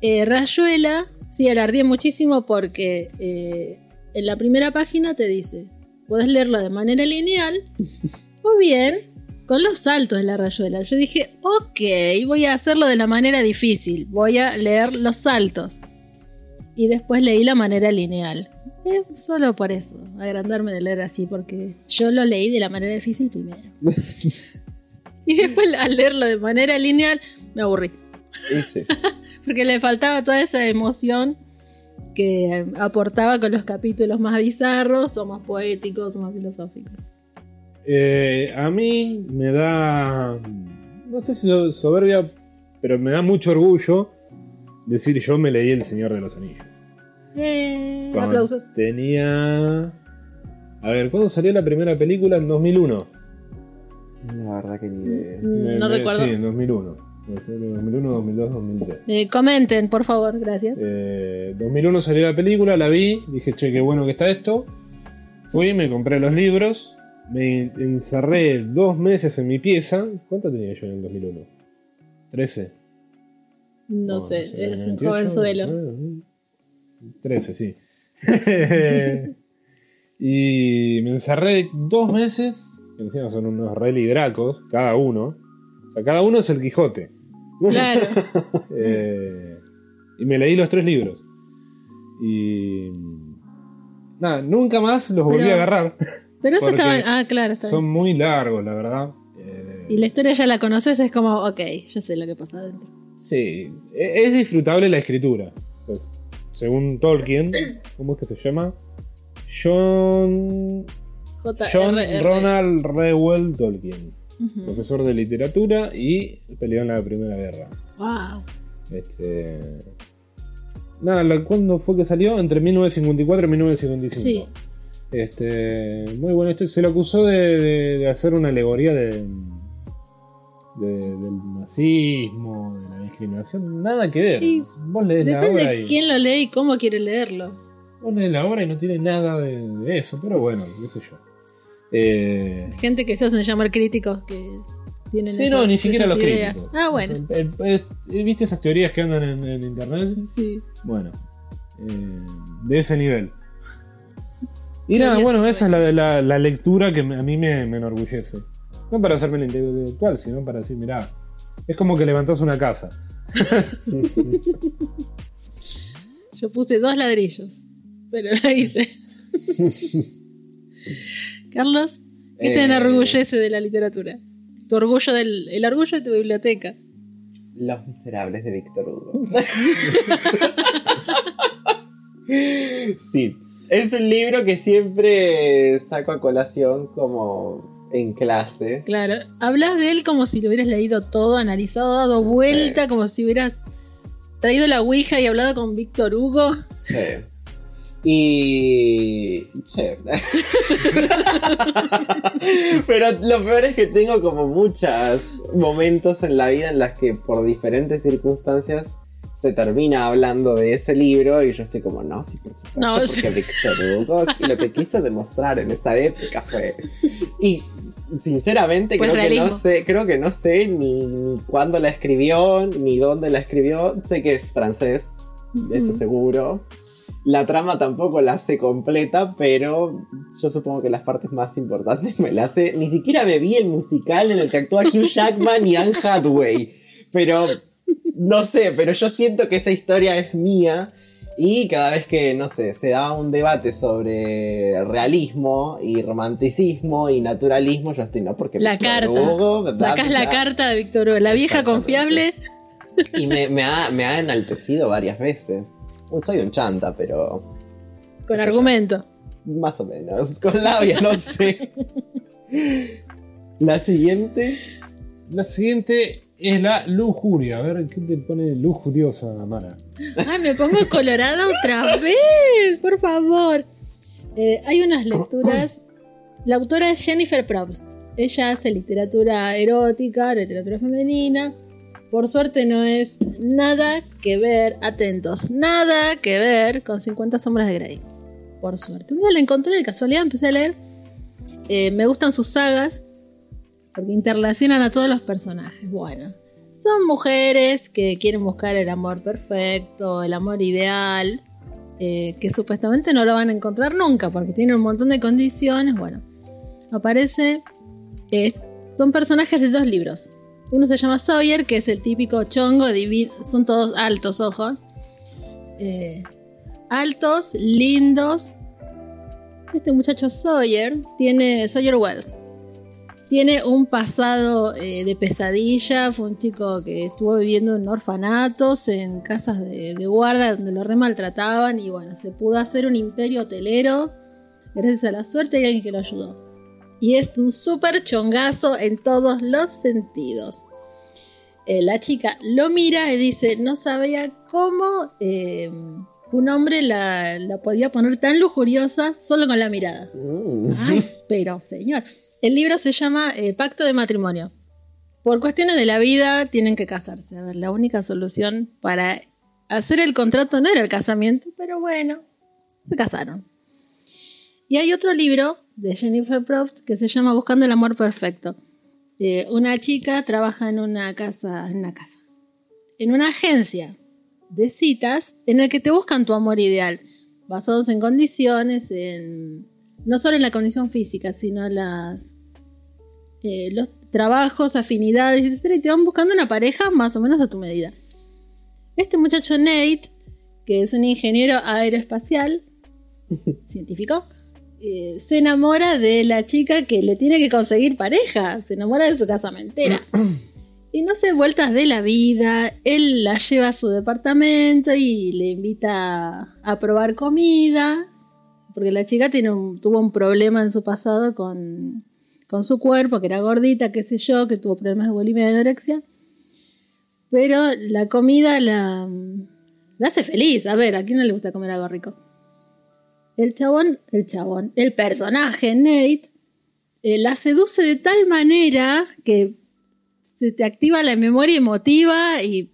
Eh, Rayuela, sí, alardeé muchísimo porque eh, en la primera página te dice, puedes leerla de manera lineal o bien con los saltos de la rayuela. Yo dije, ok, voy a hacerlo de la manera difícil, voy a leer los saltos. Y después leí la manera lineal. Eh, solo por eso, agrandarme de leer así, porque yo lo leí de la manera difícil primero. Y después al leerlo de manera lineal me aburrí. Ese. Porque le faltaba toda esa emoción que aportaba con los capítulos más bizarros o más poéticos o más filosóficos. Eh, a mí me da. No sé si so- soberbia, pero me da mucho orgullo decir yo me leí El Señor de los Anillos. Eh, aplausos. Tenía. A ver, ¿cuándo salió la primera película? En 2001. La verdad que ni idea. Mm, Me- no me- recuerdo. Sí, en 2001. Puede ser en 2001, 2002, 2003. Eh, comenten, por favor, gracias. Eh, 2001 salió la película, la vi, dije, che, qué bueno que está esto. Fui, me compré los libros, me encerré dos meses en mi pieza. ¿Cuánto tenía yo en el 2001? ¿13? no sé, sé, es un 28, jovenzuelo. ah, 13, sí. y me encerré dos meses, encima son unos re libracos, cada uno. O sea, cada uno es el Quijote. Claro. Eh, y me leí los tres libros. Y. Nada, nunca más los volví Pero- a agarrar. Pero eso Porque estaba. Ah, claro, está Son bien. muy largos, la verdad. Eh, Y la historia ya la conoces, es como, ok, ya sé lo que pasa adentro. Sí, e- es disfrutable la escritura. Pues, según Tolkien, ¿cómo es que se llama? John, J. John R. R. Ronald Reuel Tolkien, profesor de literatura y peleó en la Primera Guerra. Wow. Este, nada, ¿cuándo fue que salió? Entre 1954 y 1955. Sí. Este, muy bueno. Esto, se lo acusó de, de- de hacer una alegoría de, de- del nazismo, de la discriminación. Nada que ver. Y Vos lees la Depende obra de y, quién lo lee y cómo quiere leerlo. vos lees la obra y no tiene nada de, de eso. Pero bueno, qué sé yo. Eh, Gente que se hacen llamar críticos que tienen sí, esas- no, ni siquiera los ideas. críticos. Ah, bueno. El- el- es- ¿Viste esas teorías que andan en, en internet? Sí. Bueno, eh, de ese nivel. Y nada, bueno, esa es la, la- la lectura que a mí me, me enorgullece. No para hacerme el intelectual, sino para decir, mirá, es como que levantás una casa. Yo puse dos ladrillos, pero lo hice. Carlos, ¿qué te Eh. enorgullece de la literatura? Tu orgullo del, el orgullo de tu biblioteca. Los Miserables de Víctor Hugo. sí, es un libro que siempre saco a colación como en clase. Claro, hablas de él como si lo hubieras leído todo, analizado, dado vuelta, como si hubieras traído la Ouija y hablado con Víctor Hugo. Sí. Y... Sí. Pero lo peor es que tengo como muchos momentos en la vida en las que por diferentes circunstancias se termina hablando de ese libro y yo estoy como, no, sí, por supuesto, No, porque sí. Víctor Hugo lo que quiso demostrar en esa época fue... Y sinceramente Pues creo que no sé, creo que no sé ni, ni cuándo la escribió, ni dónde la escribió. Sé que es francés, eso seguro. La trama tampoco la sé completa, pero yo supongo que las partes más importantes me las sé. Ni siquiera me vi el musical en el que actúa Hugh Jackman y Anne Hathaway. Pero no sé, pero yo siento que esa historia es mía. Y cada vez que, no sé, se da un debate sobre realismo y romanticismo y naturalismo, yo estoy, no, porque La carta. Hugo, la carta de Víctor Hugo, la vieja confiable. Y me, me ha, me ha enaltecido varias veces. Soy un chanta, pero Con yo. argumento. más o menos. Con labia, no sé. La siguiente. La siguiente es la lujuria. A ver, ¿qué te pone lujuriosa, Mara? Ay, me pongo colorada otra vez, por favor. Eh, hay unas lecturas. La autora es Jennifer Probst. Ella hace literatura erótica, literatura femenina. Por suerte no es nada que ver, atentos, nada que ver con 50 sombras de Grey. Por suerte. Un día la encontré de casualidad, empecé a leer. Eh, me gustan sus sagas porque interrelacionan a todos los personajes. Bueno, son mujeres que quieren buscar el amor perfecto, el amor ideal, eh, que supuestamente no lo van a encontrar nunca porque tienen un montón de condiciones. Bueno, aparece. eh, son personajes de dos libros. Uno se llama Sawyer, que es el típico chongo, son todos altos, ojo. Eh, altos, lindos. Este muchacho Sawyer tiene. Sawyer Wells tiene un pasado eh, de pesadilla, fue un chico que estuvo viviendo en orfanatos, en casas de, guarda donde lo re maltrataban y bueno, se pudo hacer un imperio hotelero gracias a la suerte de alguien que lo ayudó. Y es un súper chongazo en todos los sentidos. Eh, la chica lo mira y dice, no sabía cómo eh, un hombre la, la podía poner tan lujuriosa solo con la mirada. Ay, pero señor. El libro se llama eh, Pacto de Matrimonio. Por cuestiones de la vida tienen que casarse. A ver, la única solución para hacer el contrato no era el casamiento, pero bueno, se casaron. Y hay otro libro de Jennifer Probst que se llama Buscando el amor perfecto. Eh, una chica trabaja en una casa, en una casa, en una agencia de citas en el que te buscan tu amor ideal, basados en condiciones, en no solo en la condición física, sino las eh, los trabajos, afinidades, etc. Y te van buscando una pareja más o menos a tu medida. Este muchacho Nate, que es un ingeniero aeroespacial, científico, eh, se enamora de la chica que le tiene que conseguir pareja. Se enamora de su casamentera. Y no sé, vueltas de la vida. Él la lleva a su departamento y le invita a probar comida. Porque la chica tiene un- tuvo un problema en su pasado con, con su cuerpo, que era gordita, qué sé yo, que tuvo problemas de bulimia y anorexia. Pero la comida la, la hace feliz. A ver, ¿a quién no le gusta comer algo rico? El chabón, el chabón, el personaje, Nate, eh, la seduce de tal manera que se te activa la memoria emotiva y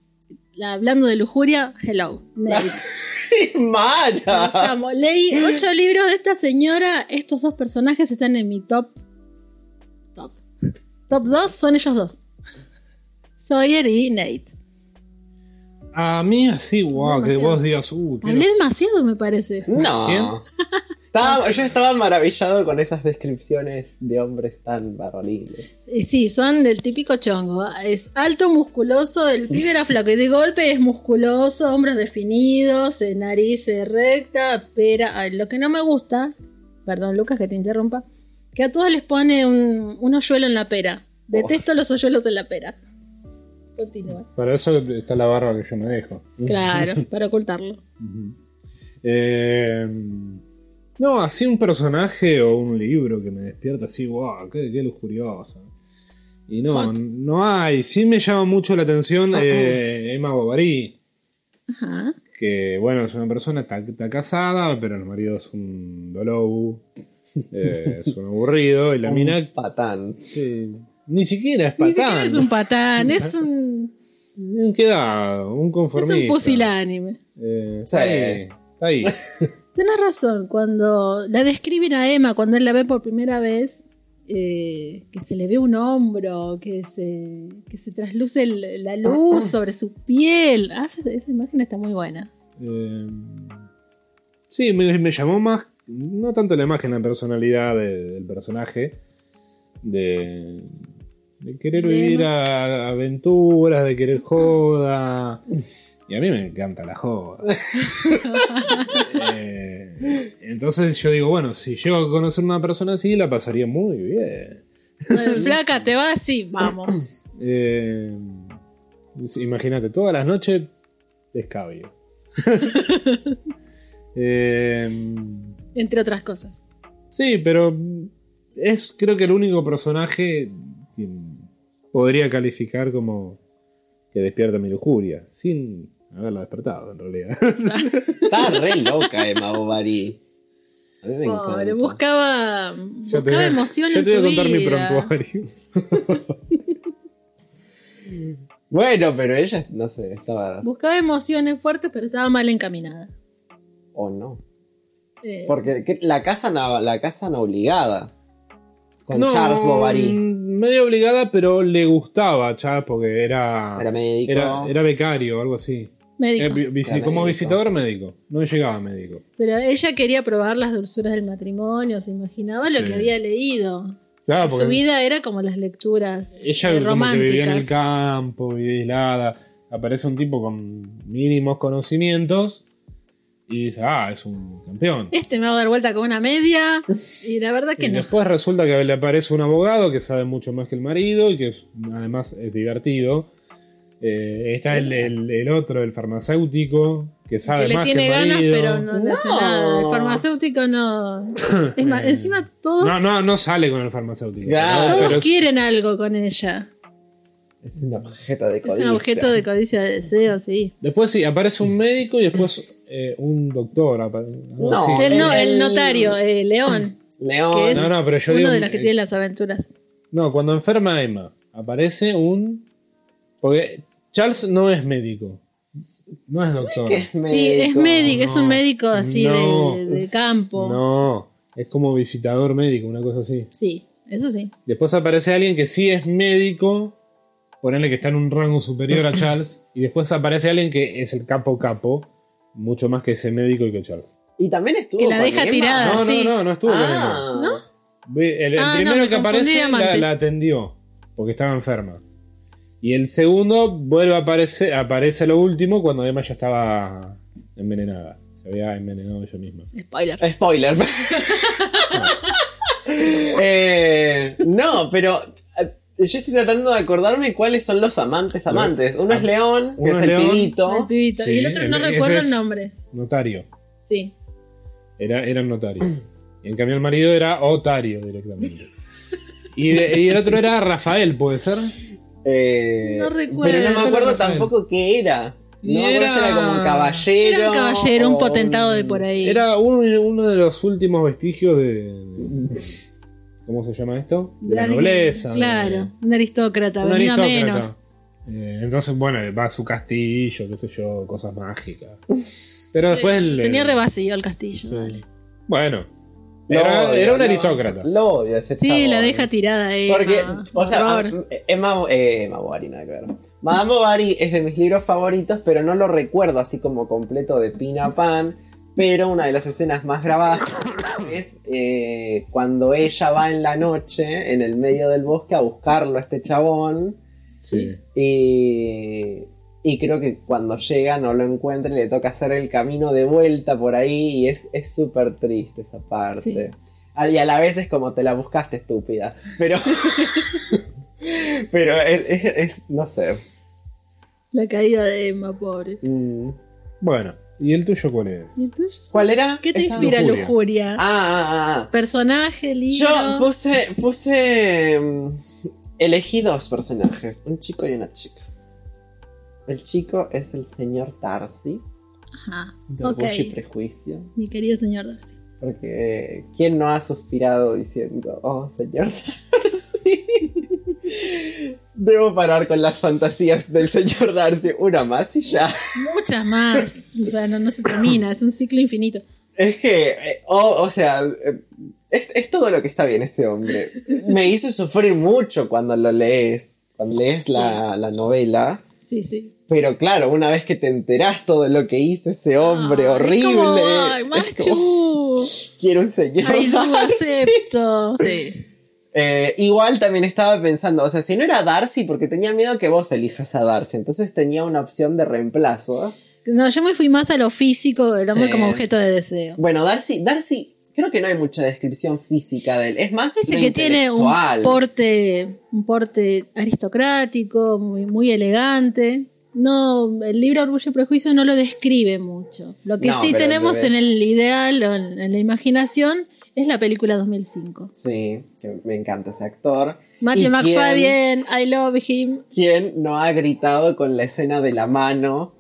la- hablando de lujuria, hello, Nate. Amo. Leí ocho libros de esta señora. Estos dos personajes están en mi top. Top. Top 2 son ellos dos. Sawyer y Nate. A mí así, wow, que demasiado. vos digas, uh, quiero- Hablé demasiado, me parece. No. Yo estaba maravillado con esas descripciones de hombres tan varoniles. Y sí, son del típico chongo. Es alto, musculoso, el pibe era flaco y de golpe es musculoso, hombros definidos, eh, nariz eh, recta, pera. Ay, lo que no me gusta, perdón Lucas que te interrumpa, que a todos les pone un, un hoyuelo en la pera. Detesto los hoyuelos en la pera. Continúa. Para eso está la barba que yo me dejo. Claro, para ocultarlo. Eh, no, así un personaje o un libro que me despierta así, wow, qué, qué lujurioso. Y no, Hot. no hay. Sí me llama mucho la atención eh, Emma Bovary. Ajá. Que bueno, es una persona, está, está casada, pero el marido es un dolou. eh, es un aburrido. Y la mina. Patán. sí, ni siquiera es Ni patán. siquiera es un patán, es un, Un quedado, un es conformista. un pusilánime. Eh, está Sí. ahí. Está ahí. Tenés razón, cuando la describen a Emma, cuando él la ve por primera vez, eh, que se le ve un hombro, que se, que se trasluce el- la luz sobre su piel. Ah, esa, esa imagen está muy buena. Eh, sí, me, me llamó más, no tanto la imagen, la personalidad de- del personaje, de, de querer vivir a- aventuras, de querer joda. Y a mí me encanta la joda. Eh, entonces yo digo, bueno, si llego a conocer una persona así, la pasaría muy bien. Flaca, ¿te vas? Sí, vamos. Eh, Imagínate, todas las noches descabio. eh, Entre otras cosas. sí, pero es creo que el único personaje podría calificar como que despierta mi lujuria, sin haberla despertado en realidad. Está re loca Emma Bovary. A mí me Pobre, buscaba, Yo buscaba te voy a- emoción yo en te su voy a contar mi prontuario. Bueno, pero ella, no sé, estaba. Buscaba emociones fuertes, pero estaba mal encaminada. O no. Eh, Porque la casa no, la casa no obligada. Con No, Charles Bovary. Medio obligada, pero le gustaba a Charles porque era. Era médico. Era, era becario o algo así. médico. Eh, vi- visi- Era como médico. visitador médico. No llegaba médico. Pero ella quería probar las dulzuras del matrimonio, se imaginaba lo Sí. que había leído. Claro, Su porque vida era como las lecturas ella eh, como que vivía en el románticas. campo, vivía aislada. Aparece un tipo con mínimos conocimientos y dice, ah, es un campeón. Este me va a dar vuelta con una media y la verdad que Y no. después resulta que le aparece un abogado que sabe mucho más que el marido y que es- además es divertido. Eh, está el, el- el otro, el farmacéutico, que sabe Que le más tiene que el ganas, marido. pero no le hace nada. El farmacéutico no. Es más, encima todos, No, no, no sale con el farmacéutico. Claro. todos pero es- quieren algo con ella. Es un objeto de Es codicia. un objeto de codicia de deseo, sí. Después sí, aparece un médico y después eh, un doctor. No. El, no- el- el notario, eh, León, León. que es No, no, pero yo uno digo, de los que eh, tiene las aventuras. No, cuando enferma Emma, aparece un. Porque Charles no es médico. No es doctor. que es Sí, es médico. médico, es un médico así No. de, de campo. No, es como visitador médico, una cosa así. Sí, eso sí. Después aparece alguien que sí es médico, ponerle que está en un rango superior a Charles, y después aparece alguien que es el capo capo, mucho más que ese médico y que Charles. Y también estuvo. Que la con deja Emma. tirada. No, sí. no, no, no estuvo con Emma. Ah. Ve, El, el Ah, primero me que aparece la, atendió, porque estaba enferma. Y el segundo vuelve a aparecer, aparece lo último cuando Emma ya estaba envenenada. Se había envenenado ella misma. Spoiler. Spoiler. Eh, no, pero yo estoy tratando de acordarme cuáles son los amantes amantes. Uno es León, que Uno es es el León. pibito. El pibito. Sí, y el otro no el- recuerdo el es- nombre. Notario. Sí. Era, era un notario. Y en cambio el marido era Otario directamente. Y, de- y el otro era Rafael, ¿puede ser? Eh, No recuerdo. Pero no me acuerdo Rafael. tampoco qué era. Y No me acuerdo si era era- como un caballero. Era un caballero, un potentado de por ahí. Era uno, uno de los últimos vestigios de. ¿Cómo se llama esto? De la nobleza. de- Claro, un aristócrata, un venía aristócrata. menos. Eh, entonces, bueno, va a su castillo, qué sé yo, cosas mágicas. Pero después. el- Tenía el- rebacío el castillo, dale. Bueno, era, odio, era un aristócrata. Lo odio ese Sí, chabón. la deja tirada ahí. Porque, o sea, Emma, eh, Emma Bovary, nada que ver. Madame Bovary es de mis libros favoritos, pero no lo recuerdo así como completo de pin a pan. Pero una de las escenas más grabadas es eh, cuando ella va en la noche, en el medio del bosque, a buscarlo a este chabón. Sí. Y, y creo que cuando llega no lo encuentra y le toca hacer el camino de vuelta por ahí y es es súper triste esa parte. Sí. Ah, Y a la vez es como te la buscaste estúpida. Pero... pero es, es- es- no sé. La caída de Emma, pobre. Mm. Bueno, ¿y el tuyo cuál es? ¿Y el tuyo? ¿Cuál era? ¿Qué te Esta- inspira Lujuria. lujuria? Ah, ah, ah. Personaje, libro. Yo puse, puse, mm, elegí dos personajes, un chico y una chica. El chico es el señor Darcy, Ajá. de Ok. Orgullo y Prejuicio. Mi querido señor Darcy. Porque ¿quién no ha suspirado diciendo, oh, señor Darcy? Debo parar con las fantasías del señor Darcy. Una más y ya. Muchas más. o sea, no, no se termina. Es un ciclo infinito. Es que, eh, oh, o sea, eh, es, es todo lo que está bien ese hombre. Me hizo sufrir mucho cuando lo lees, cuando lees la, la novela. Sí, sí. Pero claro, una vez que te enterás todo lo que hizo ese hombre horrible. es como, ay, es como, machu. quiero un señor Ay, no acepto. Sí. Eh, igual también estaba pensando, o sea, si no era Darcy, porque tenía miedo que vos elijas a Darcy, entonces tenía una opción de reemplazo. No, yo me fui más a lo físico, el Sí. como objeto de deseo. Bueno, Darcy, Darcy, creo que no hay mucha descripción física de él, es más Dice lo que tiene un porte, un porte aristocrático, muy, muy elegante. No, el libro Orgullo y Prejuicio no lo describe mucho. Lo que No, sí tenemos en el ideal o en, en la imaginación es la película 2005. Sí, que me encanta ese actor. Matthew ¿Y quién- McFadden, I love him. ¿Quién no ha gritado con la escena de la mano?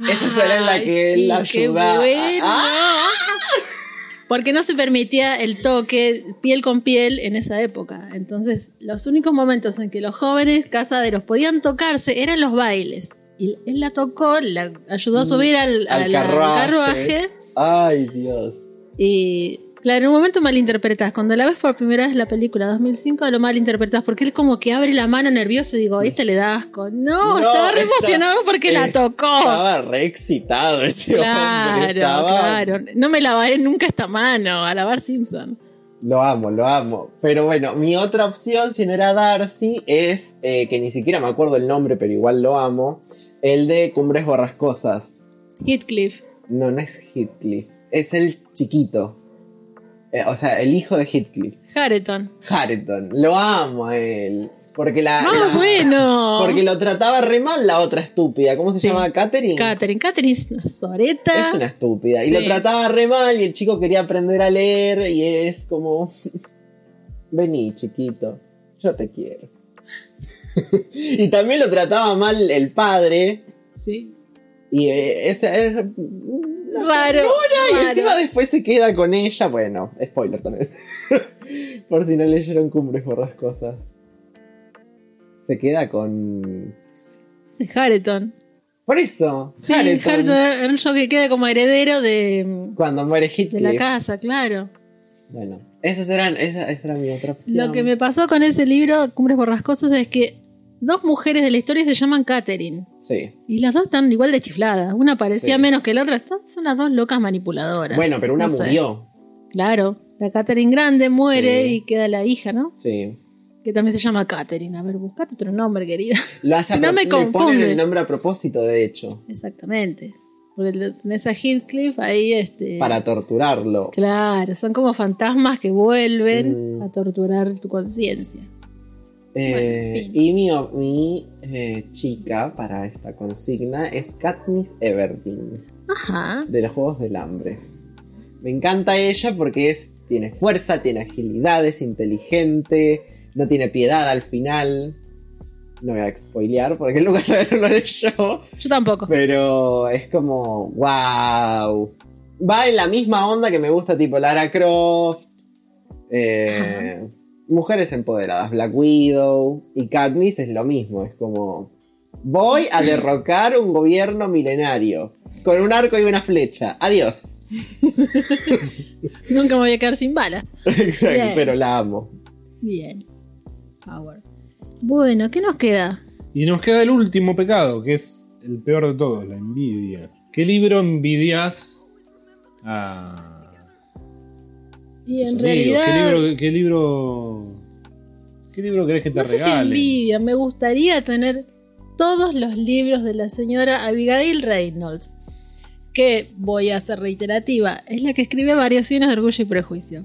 Esa escena en la que sí, él ayuda. bueno. ¡Ah! Porque no se permitía el toque piel con piel en esa época. Entonces, los únicos momentos en que los jóvenes casaderos podían tocarse eran los bailes. Y él la tocó, la ayudó a subir al, Al al- al carruaje. carruaje. Ay, Dios. Y claro, en un momento malinterpretás. Cuando la ves por primera vez la película 2005, lo malinterpretás. Porque él como que abre la mano nervioso y digo, este le da asco. No, estaba re emocionado porque la tocó. Estaba re excitado ese hombre. Claro, estaba- claro. No me lavaré nunca esta mano a lavar Simpson. Lo amo, lo amo. Pero bueno, mi otra opción, si no era Darcy, es eh, que ni siquiera me acuerdo el nombre, pero igual lo amo. El de Cumbres Borrascosas. Heathcliff. No, no es Heathcliff. Es el chiquito. Eh, o sea, el hijo de Heathcliff. Harrington. Harrington. Lo amo a él. Porque la. ¡Más la- Ah, bueno! Porque lo trataba re mal la otra estúpida. ¿Cómo se Sí. llama? Catherine. Catherine. Catherine es una soreta. Es una estúpida. Y lo trataba re mal y el chico quería aprender a leer y es como... Vení, chiquito. Yo te quiero. y también lo trataba mal el padre. Sí. Y eh, ese es... Raro. Y raro. encima después se queda con ella. Bueno, spoiler también. Por si no leyeron Cumbres Borrascosas. Se queda con... Es Harrington. Por eso. Sí, era el yo que queda como heredero de, Cuando muere de Heathcliff. la casa, claro. Bueno, esos eran, esa, esa era mi otra opción. Lo que me pasó con ese libro, Cumbres Borrascosas, es que dos mujeres de la historia se llaman Catherine. Sí. Y las dos están igual de chifladas. Una parecía Sí. menos que la otra. Son las dos locas manipuladoras. Bueno, pero una No sé. murió. Claro. La Catherine grande muere Sí. y queda la hija, ¿no? Sí. Que también se llama Catherine. A ver, buscate otro nombre, querida. Lo hace Si no me le ponen confunde. el nombre a propósito, de hecho. Exactamente. Porque tenés a Heathcliff ahí, este. Para torturarlo. Claro, son como fantasmas que vuelven a torturar tu conciencia. Eh, Bueno, y mi, mi, eh, chica para esta consigna es Katniss Everdeen, Ajá. de los Juegos del Hambre. Me encanta ella porque es, tiene fuerza, tiene agilidad, es inteligente, no tiene piedad al final. No voy a spoilear porque nunca sabe lo leyó. Yo tampoco. Pero es como, wow. Va en la misma onda que me gusta, tipo Lara Croft, eh, Mujeres Empoderadas, Black Widow y Katniss es lo mismo. Es como, voy a derrocar un gobierno milenario con un arco y una flecha. Adiós. Nunca me voy a quedar sin bala. Exacto, Bien. pero la amo. Bien. Power. Bueno, ¿qué nos queda? Y nos queda el último pecado, que es el peor de todos, la envidia. ¿Qué libro envidias a... Y en realidad. ¿Qué libro, qué libro, qué libro querés que te no sé si regalen? envidia. Me gustaría tener todos los libros de la señora Abigail Reynolds. Que voy a ser reiterativa. Es la que escribe Variaciones de Orgullo y Prejuicio.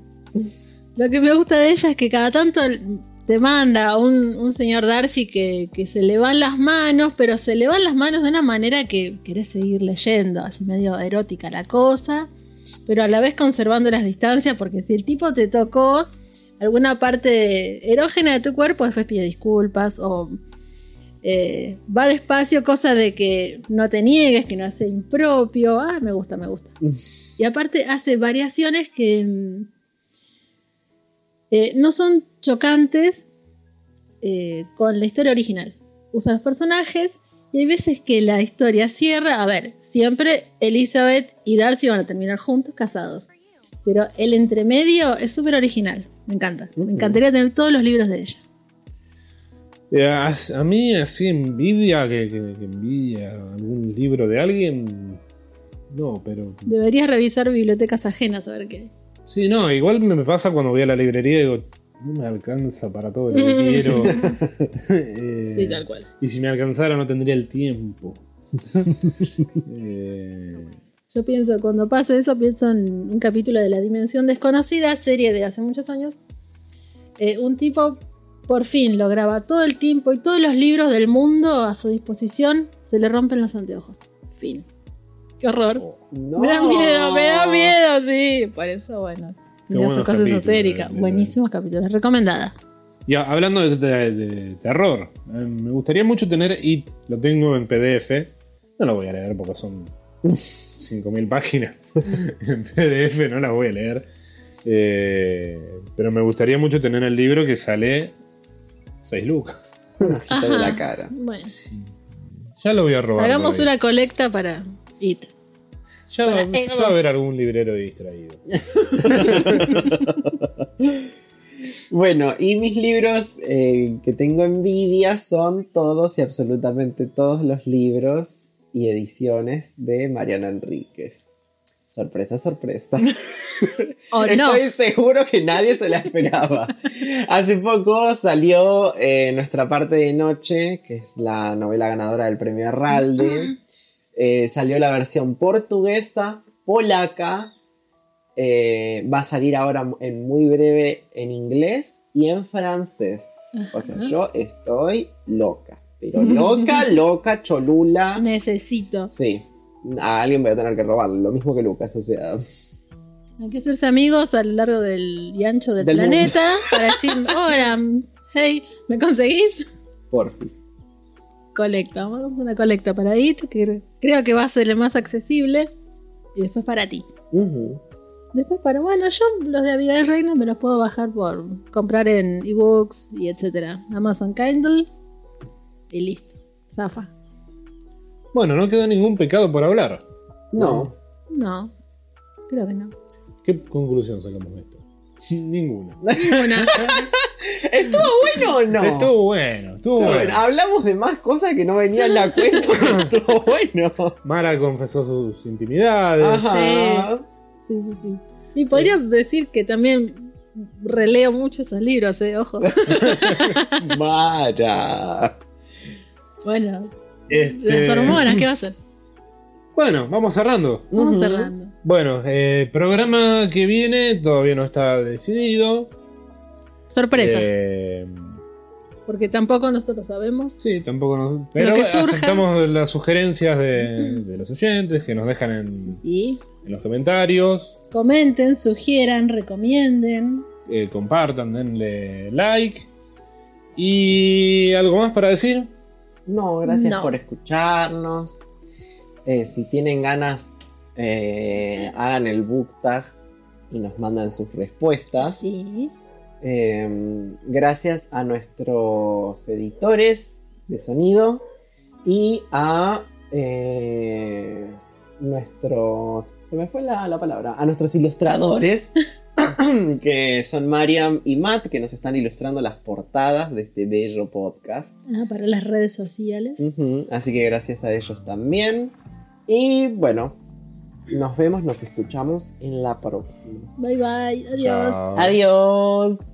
Lo que me gusta de ella es que cada tanto te manda un, un señor Darcy que, que se le van las manos, pero se le van las manos de una manera que querés seguir leyendo, así medio erótica la cosa, pero a la vez conservando las distancias, porque si el tipo te tocó alguna parte erógena de tu cuerpo, después pide disculpas o eh, va despacio, cosa de que no te niegues, que no hace impropio. Ah, me gusta, me gusta. Y aparte hace variaciones que mm, eh, no son chocantes eh, con la historia original. Usa los personajes y hay veces que la historia cierra. A ver, siempre Elizabeth y Darcy van a terminar juntos, casados. Pero el entremedio es súper original. Me encanta. Me encantaría tener todos los libros de ella. Eh, A, a mí así envidia, que, que- que envidia algún libro de alguien... No, pero... Deberías revisar bibliotecas ajenas a ver qué hay. Sí, no, igual me pasa cuando voy a la librería y digo, no me alcanza para todo lo que quiero. Eh, Sí, tal cual. Y si me alcanzara no tendría el tiempo. Eh, Yo pienso, cuando pase eso, pienso en un capítulo de La Dimensión Desconocida, serie de hace muchos años. Eh, un tipo por fin lograba todo el tiempo y todos los libros del mundo a su disposición, se le rompen los anteojos. Fin. Qué horror. No. Me da miedo, me da miedo, sí. Por eso, bueno. Tenía su buenos cosa capítulos, esotérica. de- de- Buenísimos capítulos. Recomendada. y hablando de, de- de terror, eh, me gustaría mucho tener It, lo tengo en PDF. No lo voy a leer porque son 5.000 páginas en PDF, no la voy a leer. Eh, pero me gustaría mucho tener el libro que sale 6 lucas. Un ojito de la cara. Bueno, Ya lo voy a robar. hagamos por ahí. una colecta para It. Ya, va, ya eso. va a haber algún librero distraído. Bueno, y mis libros eh, que tengo envidia son todos y absolutamente todos los libros y ediciones de Mariana Enríquez. Sorpresa, sorpresa. No. Estoy seguro que nadie se la esperaba. Hace poco salió eh, Nuestra parte de noche, que es la novela ganadora del premio Arralde. Eh, salió la versión portuguesa, polaca. eh, va a salir ahora en muy breve en inglés y en francés. O sea, yo estoy loca. Pero loca, loca, cholula. Necesito. Sí. A alguien voy a tener que robarlo. Lo mismo que Lucas. O sea. Hay que hacerse amigos a lo largo del y ancho del, Del planeta para decir, hola, hey, ¿me conseguís? Porfis. Colecta, vamos a hacer una colecta para IT, que creo que va a ser el más accesible, y después para ti. Después para, bueno, yo los de Abigail Reynolds me los puedo bajar por comprar en ebooks y etcétera. Amazon Kindle y listo. Zafa. Bueno, no quedó ningún pecado por hablar. No. No, creo que no. ¿Qué conclusión sacamos de esto? Ninguna. Ninguna. ¿Estuvo bueno o no? Estuvo bueno, estuvo bueno. bueno. Hablamos de más cosas que no venían a cuento, pero estuvo bueno. Mara confesó sus intimidades. Ajá. Sí, sí, sí. Y podría decir que también releo mucho esos libros, eh, ojo. Mara. bueno, Este, las hormonas, ¿qué va a hacer? Bueno, vamos cerrando. Vamos cerrando. Bueno, eh, programa que viene todavía no está decidido. Sorpresa. Eh, porque tampoco nosotros sabemos. sí, tampoco nos. Pero que surja. aceptamos las sugerencias de, de los oyentes que nos dejan en, Sí. en los comentarios. Comenten, sugieran, recomienden. eh, compartan, denle like. ¿Y algo más para decir? No, gracias No. por escucharnos. Eh, si tienen ganas, eh, hagan el book tag y nos mandan sus respuestas. Sí. Eh, gracias a nuestros editores de sonido y a eh, nuestros. Se me fue la, la palabra. A nuestros ilustradores, que son Mariam y Matt, que nos están ilustrando las portadas de este bello podcast. Ah, para las redes sociales. Así que gracias a ellos también. Y bueno, nos vemos, nos escuchamos en la próxima. Bye bye. Adiós. Chao. Adiós.